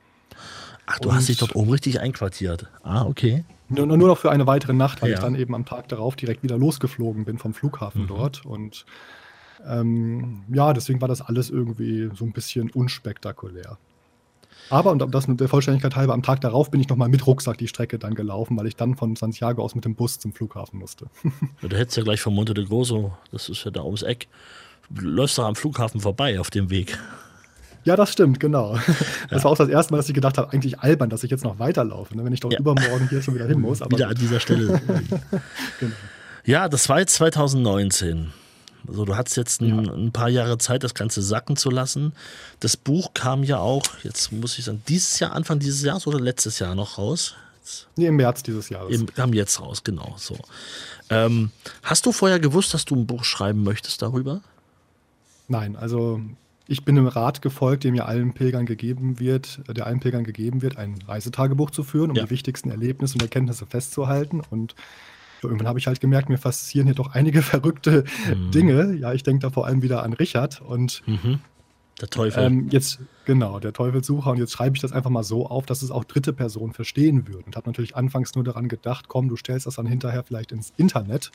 [SPEAKER 1] Ach, du Und hast dich dort oben richtig einquartiert. Ah, okay.
[SPEAKER 4] Nur, nur noch für eine weitere Nacht, weil ja. ich dann eben am Tag darauf direkt wieder losgeflogen bin vom Flughafen mhm. dort. Und ähm, ja, deswegen war das alles irgendwie so ein bisschen unspektakulär. Aber, und das mit der Vollständigkeit halber, am Tag darauf bin ich nochmal mit Rucksack die Strecke dann gelaufen, weil ich dann von Santiago aus mit dem Bus zum Flughafen musste. [laughs]
[SPEAKER 1] Ja, du hättest ja gleich von Monte de Grosso, das ist ja da ums Eck, läufst doch am Flughafen vorbei auf dem Weg.
[SPEAKER 4] Ja, das stimmt, genau. [laughs] Das ja. war auch das erste Mal, dass ich gedacht habe, eigentlich albern, dass ich jetzt noch weiterlaufe, ne, wenn ich doch ja. übermorgen hier schon wieder hin muss. [laughs]
[SPEAKER 1] wieder an dieser Stelle. genau. Ja, das war jetzt 2019. Also du hattest jetzt ein, ja. ein, paar Jahre Zeit, das Ganze sacken zu lassen. Das Buch kam ja auch, jetzt muss ich sagen, dieses Jahr, Anfang dieses Jahres oder letztes Jahr noch raus?
[SPEAKER 4] Nee, im März dieses Jahres.
[SPEAKER 1] Im, kam jetzt raus, genau so. Ähm, hast du vorher gewusst, dass du ein Buch schreiben möchtest darüber?
[SPEAKER 4] Nein, also ich bin dem Rat gefolgt, dem ja allen Pilgern gegeben wird, der allen Pilgern gegeben wird, ein Reisetagebuch zu führen, um ja. die wichtigsten Erlebnisse und Erkenntnisse festzuhalten. Und irgendwann habe ich halt gemerkt, mir faszinieren hier doch einige [laughs] verrückte mhm. Dinge. Ja, ich denke da vor allem wieder an Richard und
[SPEAKER 1] mhm. der Teufel.
[SPEAKER 4] Ähm, jetzt, genau, der Teufelssucher. Und jetzt schreibe ich das einfach mal so auf, dass es auch dritte Personen verstehen würden. Und habe natürlich anfangs nur daran gedacht, komm, du stellst das dann hinterher vielleicht ins Internet.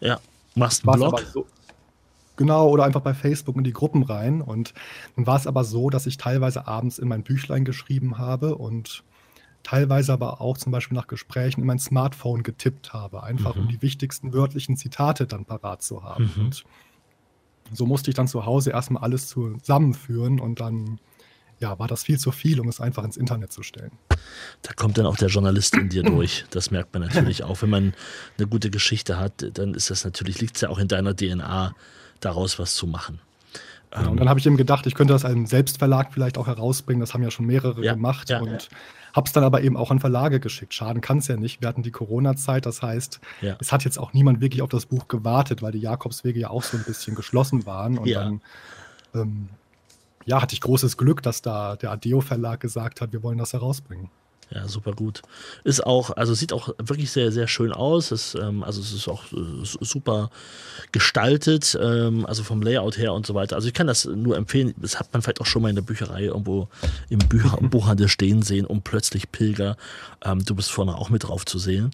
[SPEAKER 1] Ja, machst einen Blog. So,
[SPEAKER 4] Genau, oder einfach bei Facebook in die Gruppen rein. Und nun war es aber so, dass ich teilweise abends in mein Büchlein geschrieben habe und teilweise aber auch zum Beispiel nach Gesprächen in mein Smartphone getippt habe, einfach mhm. um die wichtigsten wörtlichen Zitate dann parat zu haben. Mhm. Und so musste ich dann zu Hause erstmal alles zusammenführen und dann ja, war das viel zu viel, um es einfach ins Internet zu stellen.
[SPEAKER 1] Da kommt dann auch der Journalist in dir [clears throat] durch. Das merkt man natürlich auch. Wenn man eine gute Geschichte hat, dann ist das natürlich, liegt es ja auch in deiner DNA, daraus was zu machen.
[SPEAKER 4] Genau, und dann habe ich eben gedacht, ich könnte das einem Selbstverlag vielleicht auch herausbringen. Das haben ja schon mehrere ja, gemacht. Ja, und ja. habe es dann aber eben auch an Verlage geschickt. Schaden kann es ja nicht. Wir hatten die Corona-Zeit. Das heißt, ja. es hat jetzt auch niemand wirklich auf das Buch gewartet, weil die Jakobswege ja auch so ein bisschen geschlossen waren. Und dann ähm, ja, hatte ich großes Glück, dass da der Adeo-Verlag gesagt hat, wir wollen das herausbringen.
[SPEAKER 1] Ja, super gut. Ist auch, also sieht auch wirklich sehr, sehr schön aus. Ist, ähm, also es ist auch äh, super gestaltet, ähm, also vom Layout her und so weiter. Also ich kann das nur empfehlen. Das hat man vielleicht auch schon mal in der Bücherei irgendwo im, Bücher, [laughs] im Buchhandel stehen sehen und plötzlich Pilger. Ähm, du bist vorne auch mit drauf zu sehen.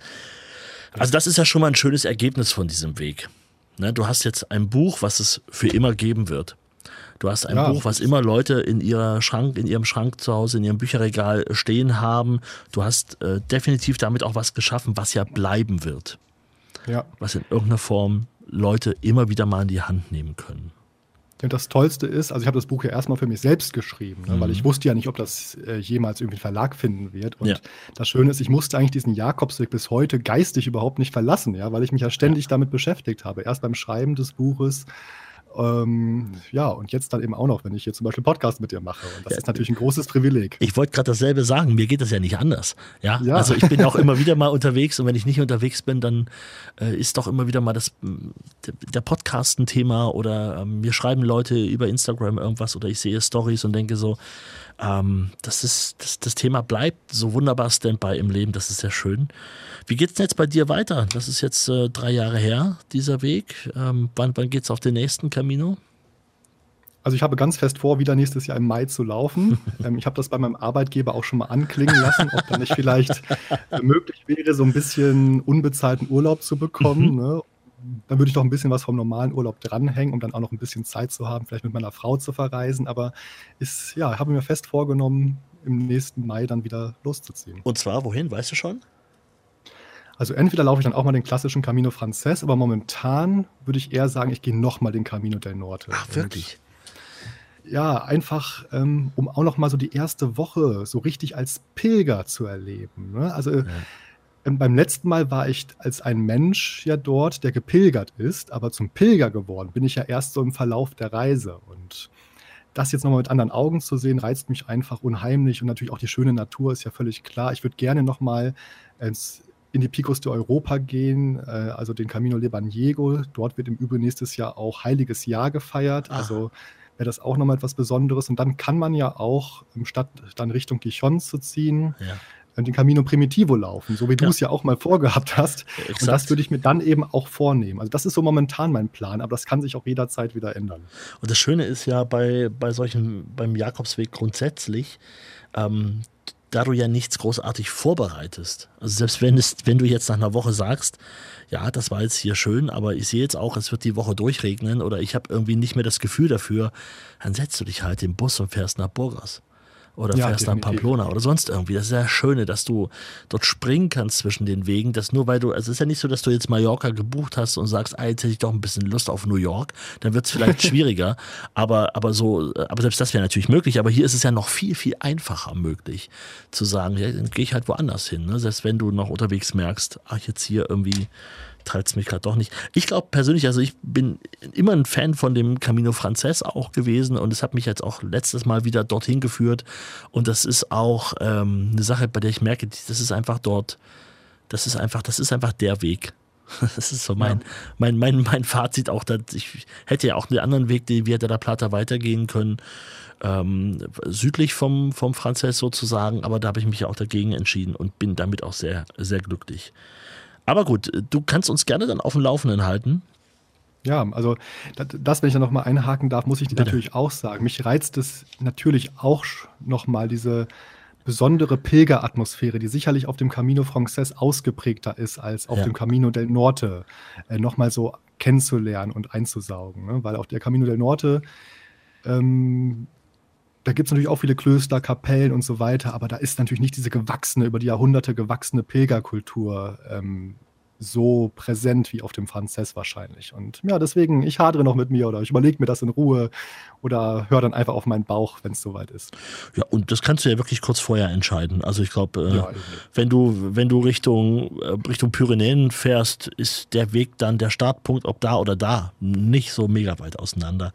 [SPEAKER 1] Also das ist ja schon mal ein schönes Ergebnis von diesem Weg. Ne, du hast jetzt ein Buch, was es für immer geben wird. Du hast ein ja, Buch, was immer Leute in ihrer Schrank, in ihrem Schrank zu Hause, in ihrem Bücherregal stehen haben. Du hast äh, definitiv damit auch was geschaffen, was ja bleiben wird.
[SPEAKER 4] Ja.
[SPEAKER 1] Was in irgendeiner Form Leute immer wieder mal in die Hand nehmen können.
[SPEAKER 4] Und das Tollste ist, also ich habe das Buch ja erstmal für mich selbst geschrieben, ne, mhm. weil ich wusste ja nicht, ob das äh, jemals irgendwie einen Verlag finden wird. Und ja. das Schöne ist, ich musste eigentlich diesen Jakobsweg bis heute geistig überhaupt nicht verlassen, ja, weil ich mich ja ständig ja. damit beschäftigt habe. Erst beim Schreiben des Buches, ähm, ja, und jetzt dann eben auch noch, wenn ich hier zum Beispiel Podcast mit dir mache. Und das ja, ist natürlich ein großes Privileg.
[SPEAKER 1] Ich wollte gerade dasselbe sagen, mir geht das ja nicht anders. Ja? ja? Also ich bin auch [laughs] immer wieder mal unterwegs und wenn ich nicht unterwegs bin, dann äh, ist doch immer wieder mal das, der Podcast ein Thema oder äh, mir schreiben Leute über Instagram irgendwas oder ich sehe Stories und denke so, ähm, das, ist, das, das Thema bleibt so wunderbar Standby im Leben, das ist sehr schön. Wie geht es jetzt bei dir weiter? Das ist jetzt äh, drei Jahre her, dieser Weg. Ähm, wann wann geht es auf den nächsten Camino?
[SPEAKER 4] Also ich habe ganz fest vor, wieder nächstes Jahr im Mai zu laufen. [laughs] ähm, ich habe das bei meinem Arbeitgeber auch schon mal anklingen lassen, ob da nicht vielleicht äh, möglich wäre, so ein bisschen unbezahlten Urlaub zu bekommen. Mhm. Ne? Dann würde ich noch ein bisschen was vom normalen Urlaub dranhängen, um dann auch noch ein bisschen Zeit zu haben, vielleicht mit meiner Frau zu verreisen. Aber ich ja, habe mir fest vorgenommen, im nächsten Mai dann wieder loszuziehen.
[SPEAKER 1] Und zwar wohin, weißt du schon?
[SPEAKER 4] Also entweder laufe ich dann auch mal den klassischen Camino Frances, aber momentan würde ich eher sagen, ich gehe nochmal den Camino del Norte.
[SPEAKER 1] Ach, wirklich?
[SPEAKER 4] Ja, einfach, ähm, um auch nochmal so die erste Woche so richtig als Pilger zu erleben. Ne? Also ja. Ähm, beim letzten Mal war ich als ein Mensch ja dort, der gepilgert ist, aber zum Pilger geworden bin ich ja erst so im Verlauf der Reise. Und das jetzt nochmal mit anderen Augen zu sehen, reizt mich einfach unheimlich. Und natürlich auch die schöne Natur ist ja völlig klar. Ich würde gerne nochmal ins in die Picos de Europa gehen, äh, also den Camino Lebaniego. Dort wird im Übrigen nächstes Jahr auch Heiliges Jahr gefeiert. Ach. Also wäre das auch nochmal etwas Besonderes. Und dann kann man ja auch, statt dann Richtung Gijon zu ziehen, ja. Äh, den Camino Primitivo laufen, so wie du es ja auch mal vorgehabt hast. Exakt. Und das würde ich mir dann eben auch vornehmen. Also das ist so momentan mein Plan, aber das kann sich auch jederzeit wieder ändern.
[SPEAKER 1] Und das Schöne ist ja bei, bei solchen, beim Jakobsweg grundsätzlich, ähm, da du ja nichts großartig vorbereitest. Also selbst wenn, es, wenn du jetzt nach einer Woche sagst, ja, das war jetzt hier schön, aber ich sehe jetzt auch, es wird die Woche durchregnen oder ich habe irgendwie nicht mehr das Gefühl dafür, dann setzt du dich halt im Bus und fährst nach Burgas. Oder
[SPEAKER 4] Ja,
[SPEAKER 1] fährst nach
[SPEAKER 4] definitiv.
[SPEAKER 1] Pamplona oder sonst irgendwie. Das ist ja das Schöne, dass du dort springen kannst zwischen den Wegen. Das nur weil du, also es ist ja nicht so, dass du jetzt Mallorca gebucht hast und sagst, ah, jetzt hätte ich doch ein bisschen Lust auf New York. Dann wird es vielleicht [laughs] schwieriger. Aber, aber so, aber selbst das wäre natürlich möglich. Aber hier ist es ja noch viel, viel einfacher möglich zu sagen, ja, dann gehe ich halt woanders hin. Ne? Selbst wenn du noch unterwegs merkst, ach, jetzt hier irgendwie treibt es mich gerade doch nicht. Ich glaube persönlich, also ich bin immer ein Fan von dem Camino Frances auch gewesen und es hat mich jetzt auch letztes Mal wieder dorthin geführt und das ist auch ähm, eine Sache, bei der ich merke, das ist einfach dort, das ist einfach, das ist einfach der Weg. [laughs] Das ist so mein, mein, mein, mein Fazit auch. Dass ich hätte ja auch einen anderen Weg, den wir der Plata weitergehen können, ähm, südlich vom, vom Frances sozusagen, aber da habe ich mich ja auch dagegen entschieden und bin damit auch sehr, sehr glücklich. Aber gut, du kannst uns gerne dann auf dem Laufenden halten.
[SPEAKER 4] Ja, also das, das wenn ich da nochmal einhaken darf, muss ich dir
[SPEAKER 1] Bitte.
[SPEAKER 4] natürlich auch sagen. Mich reizt es natürlich auch nochmal diese besondere Pilgeratmosphäre, die sicherlich auf dem Camino Frances ausgeprägter ist als auf
[SPEAKER 1] Ja.
[SPEAKER 4] dem Camino del Norte, äh, nochmal so kennenzulernen und einzusaugen. Ne? Weil auf der Camino del Norte, ähm, da gibt es natürlich auch viele Klöster, Kapellen und so weiter, aber da ist natürlich nicht diese gewachsene, über die Jahrhunderte gewachsene Pilgerkultur ähm, so präsent wie auf dem Franzess wahrscheinlich. Und ja, deswegen, ich hadere noch mit mir oder ich überlege mir das in Ruhe oder höre dann einfach auf meinen Bauch, wenn es soweit ist.
[SPEAKER 1] Ja, und das kannst du ja wirklich kurz vorher entscheiden. Also ich glaube, äh,
[SPEAKER 4] Ja,
[SPEAKER 1] wenn du, wenn du Richtung, äh, Richtung Pyrenäen fährst, ist der Weg dann der Startpunkt, ob da oder da, nicht so mega weit auseinander.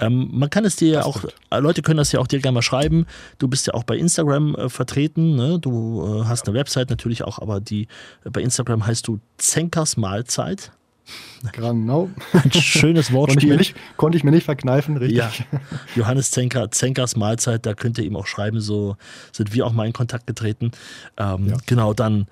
[SPEAKER 1] Ähm, man kann es dir ja auch,
[SPEAKER 4] stimmt.
[SPEAKER 1] äh, Leute können das ja auch dir gerne mal schreiben. Du bist ja auch bei Instagram äh, vertreten, ne? du äh, hast eine Website natürlich auch, aber die bei Instagram heißt du Zenkers Mahlzeit.
[SPEAKER 4] Genau.
[SPEAKER 1] Ein schönes
[SPEAKER 4] Konnte ich,
[SPEAKER 1] Wortspiel.
[SPEAKER 4] nicht, konnte ich mir nicht verkneifen, richtig?
[SPEAKER 1] Ja, Johannes Zenker, Zenkers Mahlzeit, da könnt ihr ihm auch schreiben, so sind wir auch mal in Kontakt getreten. Ähm,
[SPEAKER 4] Ja.
[SPEAKER 1] Genau, dann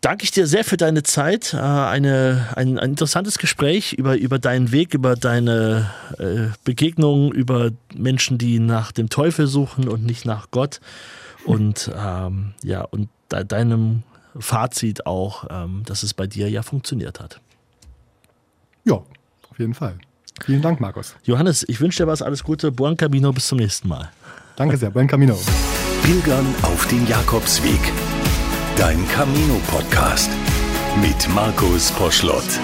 [SPEAKER 1] danke ich dir sehr für deine Zeit. Äh, eine, ein, ein interessantes Gespräch über, über deinen Weg, über deine äh, Begegnungen, über Menschen, die nach dem Teufel suchen und nicht nach Gott. Und ähm, ja, und de deinem Fazit auch, ähm, dass es bei dir ja funktioniert hat.
[SPEAKER 4] Ja, auf jeden Fall. Vielen Dank, Markus.
[SPEAKER 1] Johannes, ich wünsche dir was, alles Gute. Buon Camino, bis zum nächsten Mal.
[SPEAKER 4] Danke sehr. Buen Camino.
[SPEAKER 3] Pilgern auf den Jakobsweg. Dein Camino-Podcast mit Markus Poschlott.